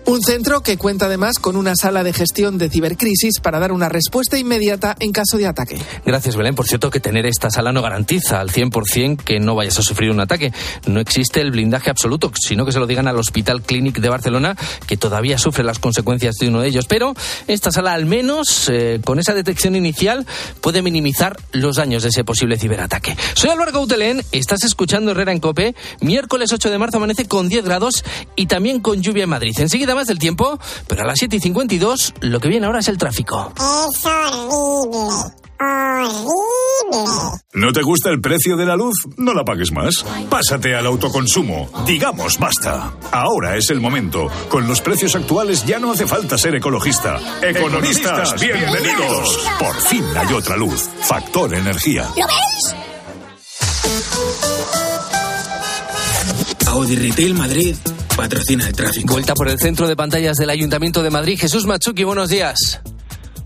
Speaker 57: Un centro que cuenta además con una sala de gestión de cibercrisis para dar una respuesta inmediata en caso de ataque.
Speaker 19: Gracias, Belén. Por cierto, que tener esta sala no garantiza al 100% que no vayas a sufrir un ataque. No existe el blindaje absoluto, sino que se lo digan al Hospital Clínic de Barcelona, que todavía sufre las consecuencias de uno de ellos. Pero esta sala, al menos, eh, con esa detección inicial, puede minimizar los daños de ese posible ciberataque. Soy Álvaro Gautelén, estás escuchando Herrera en Cope. Miércoles 8 de marzo amanece con 10 grados y también con lluvia en Madrid. Enseguida más del tiempo, pero a las 7 y 52 lo que viene ahora es el tráfico.
Speaker 60: Es horrible. Horrible.
Speaker 46: ¿No te gusta el precio de la luz? No la pagues más. Pásate al autoconsumo. Digamos basta. Ahora es el momento. Con los precios actuales ya no hace falta ser ecologista. Economistas, bienvenidos. Por fin hay otra luz. Factor Energía.
Speaker 60: ¿Lo ves?
Speaker 19: Audi Retail Madrid patrocina el tráfico. Vuelta por el centro de pantallas del Ayuntamiento de Madrid. Jesús Matsuki, buenos días.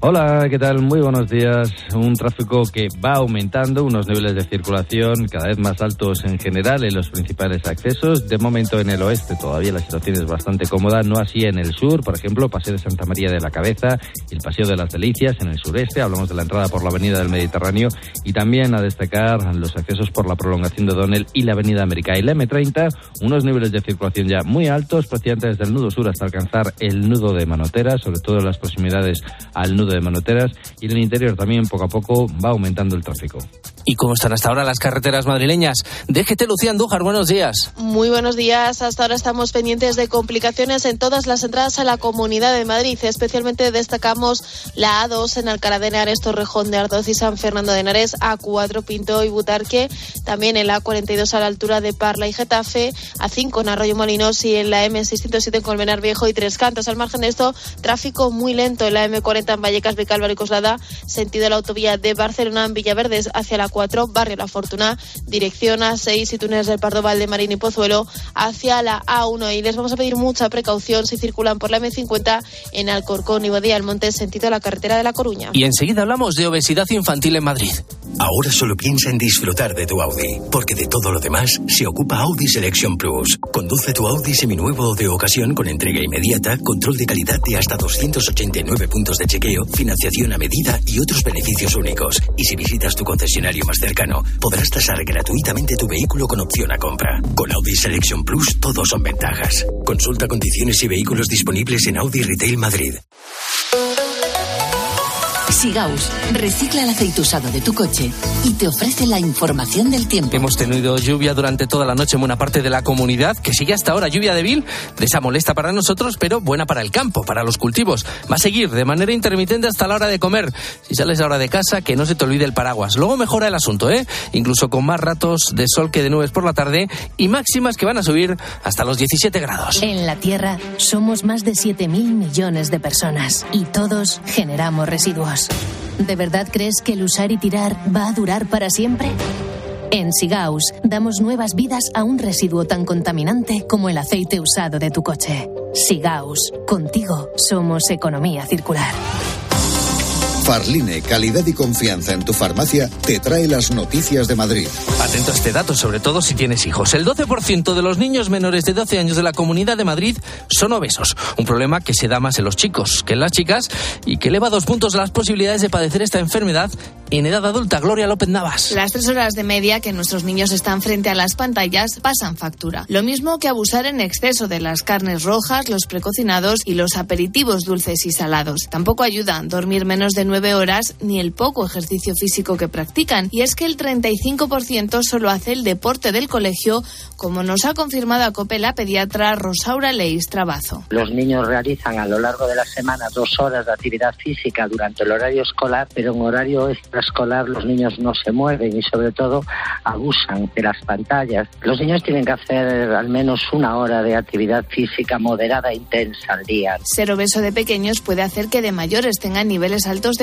Speaker 25: Hola, ¿qué tal? Muy buenos días. Un tráfico que va aumentando, unos niveles de circulación cada vez más altos en general en los principales accesos. De momento en el oeste todavía la situación es bastante cómoda, no así en el sur, por ejemplo, Paseo de Santa María de la Cabeza y el Paseo de las Delicias en el sureste. Hablamos de la entrada por la Avenida del Mediterráneo y también a destacar los accesos por la prolongación de Donel y la Avenida América. Y la M30, unos niveles de circulación ya muy altos, prácticamente desde el nudo sur hasta alcanzar el nudo de Manotera, sobre todo en las proximidades al nudo de Manoteras y en el interior también poco a poco va aumentando el tráfico.
Speaker 19: ¿Y cómo están hasta ahora las carreteras madrileñas? Déjete, Lucía Andújar, buenos días.
Speaker 61: Muy buenos días. Hasta ahora estamos pendientes de complicaciones en todas las entradas a la Comunidad de Madrid. Especialmente destacamos la A2 en Alcalá de Henares, Torrejón de Ardoz y San Fernando de Henares, A4 Pinto y Butarque, también en la A42 a la altura de Parla y Getafe, A5 en Arroyo Molinos y en la M607 en Colmenar Viejo y Tres Cantos. Al margen de esto, tráfico muy lento en la M40 en Vallecas, y Coslada, sentido la autovía de Barcelona en Villaverdes hacia la 4, Barrio La Fortuna, dirección A6 y túneles del Pardo Valdemarín y Pozuelo hacia la A1. Y les vamos a pedir mucha precaución si circulan por la M50 en Alcorcón y Bodía del Monte, sentido a la carretera de La Coruña.
Speaker 19: Y enseguida hablamos de obesidad infantil en Madrid.
Speaker 35: Ahora solo piensa en disfrutar de tu Audi, porque de todo lo demás se ocupa Audi Selection Plus. Conduce tu Audi seminuevo de ocasión con entrega inmediata, control de calidad de hasta 289 puntos de chequeo, financiación a medida y otros beneficios únicos. Y si visitas tu concesionario más cercano, podrás tasar gratuitamente tu vehículo con opción a compra. Con Audi Selection Plus todos son ventajas. Consulta condiciones y vehículos disponibles en Audi Retail Madrid.
Speaker 62: Sigaus recicla el aceite usado de tu coche y te ofrece la información del tiempo.
Speaker 19: Hemos tenido lluvia durante toda la noche en buena parte de la comunidad, que sigue hasta ahora lluvia débil, de esa molesta para nosotros, pero buena para el campo, para los cultivos. Va a seguir de manera intermitente hasta la hora de comer. Si sales ahora de casa, que no se te olvide el paraguas. Luego mejora el asunto, ¿eh? Incluso con más ratos de sol que de nubes por la tarde y máximas que van a subir hasta los 17 grados.
Speaker 2: En la Tierra somos más de 7.000 millones de personas y todos generamos residuos. ¿De verdad crees que el usar y tirar va a durar para siempre? En Sigaus damos nuevas vidas a un residuo tan contaminante como el aceite usado de tu coche. Sigaus, contigo somos economía circular.
Speaker 63: Farline, calidad y confianza en tu farmacia, te trae las noticias de Madrid.
Speaker 19: Atento a este dato, sobre todo si tienes hijos. El 12% de los niños menores de 12 años de la Comunidad de Madrid son obesos. Un problema que se da más en los chicos que en las chicas y que eleva dos puntos las posibilidades de padecer esta enfermedad en edad adulta. Gloria López Navas.
Speaker 61: Las tres horas de media que nuestros niños están frente a las pantallas pasan factura. Lo mismo que abusar en exceso de las carnes rojas, los precocinados y los aperitivos dulces y salados. Tampoco ayudan dormir menos de nueve horas ni el poco ejercicio físico que practican. Y es que el 35% solo hace el deporte del colegio, como nos ha confirmado a COPE la pediatra Rosaura Leis Trabazo.
Speaker 64: Los niños realizan a lo largo de la semana dos horas de actividad física durante el horario escolar, pero en horario extraescolar los niños no se mueven y sobre todo abusan de las pantallas. Los niños tienen que hacer al menos una hora de actividad física moderada e intensa al día.
Speaker 61: Ser obeso de pequeños puede hacer que de mayores tengan niveles altos de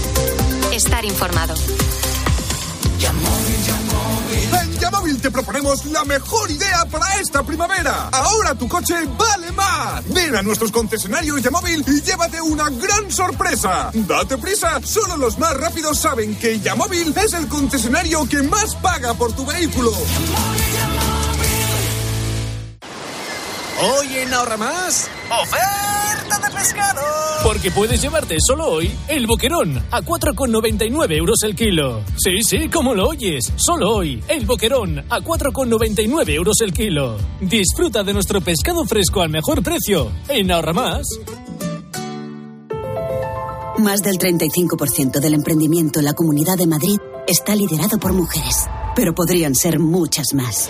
Speaker 2: Estar informado.
Speaker 65: En Yamóvil te proponemos la mejor idea para esta primavera. Ahora tu coche vale más. Ven a nuestros concesionarios Yamóvil y llévate una gran sorpresa. Date prisa, solo los más rápidos saben que Yamóvil es el concesionario que más paga por tu vehículo.
Speaker 66: Hoy en Ahorra Más, oferta de pescado.
Speaker 67: Porque puedes llevarte solo hoy el boquerón a 4,99 euros el kilo. Sí, sí, como lo oyes. Solo hoy el boquerón a 4,99 euros el kilo. Disfruta de nuestro pescado fresco al mejor precio en Ahorra Más.
Speaker 62: Más del 35% del emprendimiento en la Comunidad de Madrid está liderado por mujeres, pero podrían ser muchas más.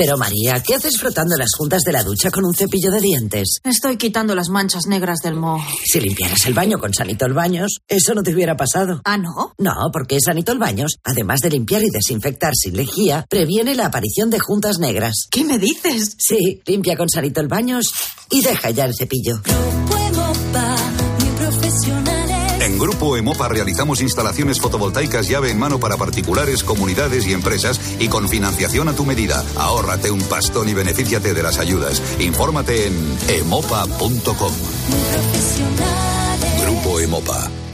Speaker 68: Pero María, ¿qué haces frotando las juntas de la ducha con un cepillo de dientes?
Speaker 69: Estoy quitando las manchas negras del moho.
Speaker 68: Si limpiaras el baño con Sanitol Baños, eso no te hubiera pasado.
Speaker 69: ¿Ah, no?
Speaker 68: No, porque Sanitol Baños, además de limpiar y desinfectar sin lejía, previene la aparición de juntas negras.
Speaker 69: ¿Qué me dices?
Speaker 68: Sí, limpia con Sanitol Baños y deja ya el cepillo.
Speaker 70: Pruebo pa, mi profesional
Speaker 71: En Grupo Emopa realizamos instalaciones fotovoltaicas llave en mano para particulares, comunidades y empresas y con financiación a tu medida. Ahórrate un pastón y benefíciate de las ayudas. Infórmate en emopa.com. Grupo Emopa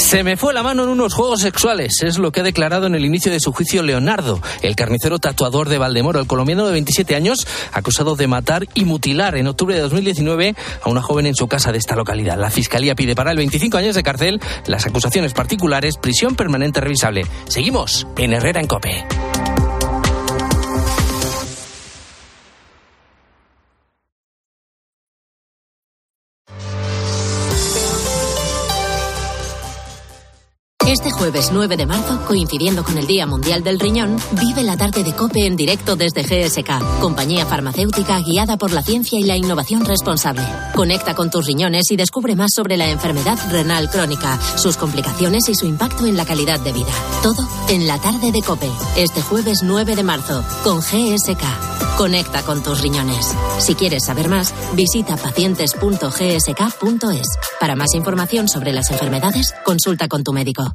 Speaker 19: Se me fue la mano en unos juegos sexuales, es lo que ha declarado en el inicio de su juicio Leonardo, el carnicero tatuador de Valdemoro, el colombiano de 27 años, acusado de matar y mutilar en octubre de 2019 a una joven en su casa de esta localidad. La fiscalía pide para el 25 años de cárcel, las acusaciones particulares, prisión permanente revisable. Seguimos en Herrera en Cope.
Speaker 9: Jueves 9 de marzo, coincidiendo con el Día Mundial del Riñón, vive la tarde de COPE en directo desde GSK, compañía farmacéutica guiada por la ciencia y la innovación responsable. Conecta con tus riñones y descubre más sobre la enfermedad renal crónica, sus complicaciones y su impacto en la calidad de vida. Todo en la tarde de COPE, este jueves 9 de marzo, con GSK. Conecta con tus riñones. Si quieres saber más, visita pacientes.gsk.es. Para más información sobre las enfermedades, consulta con tu médico.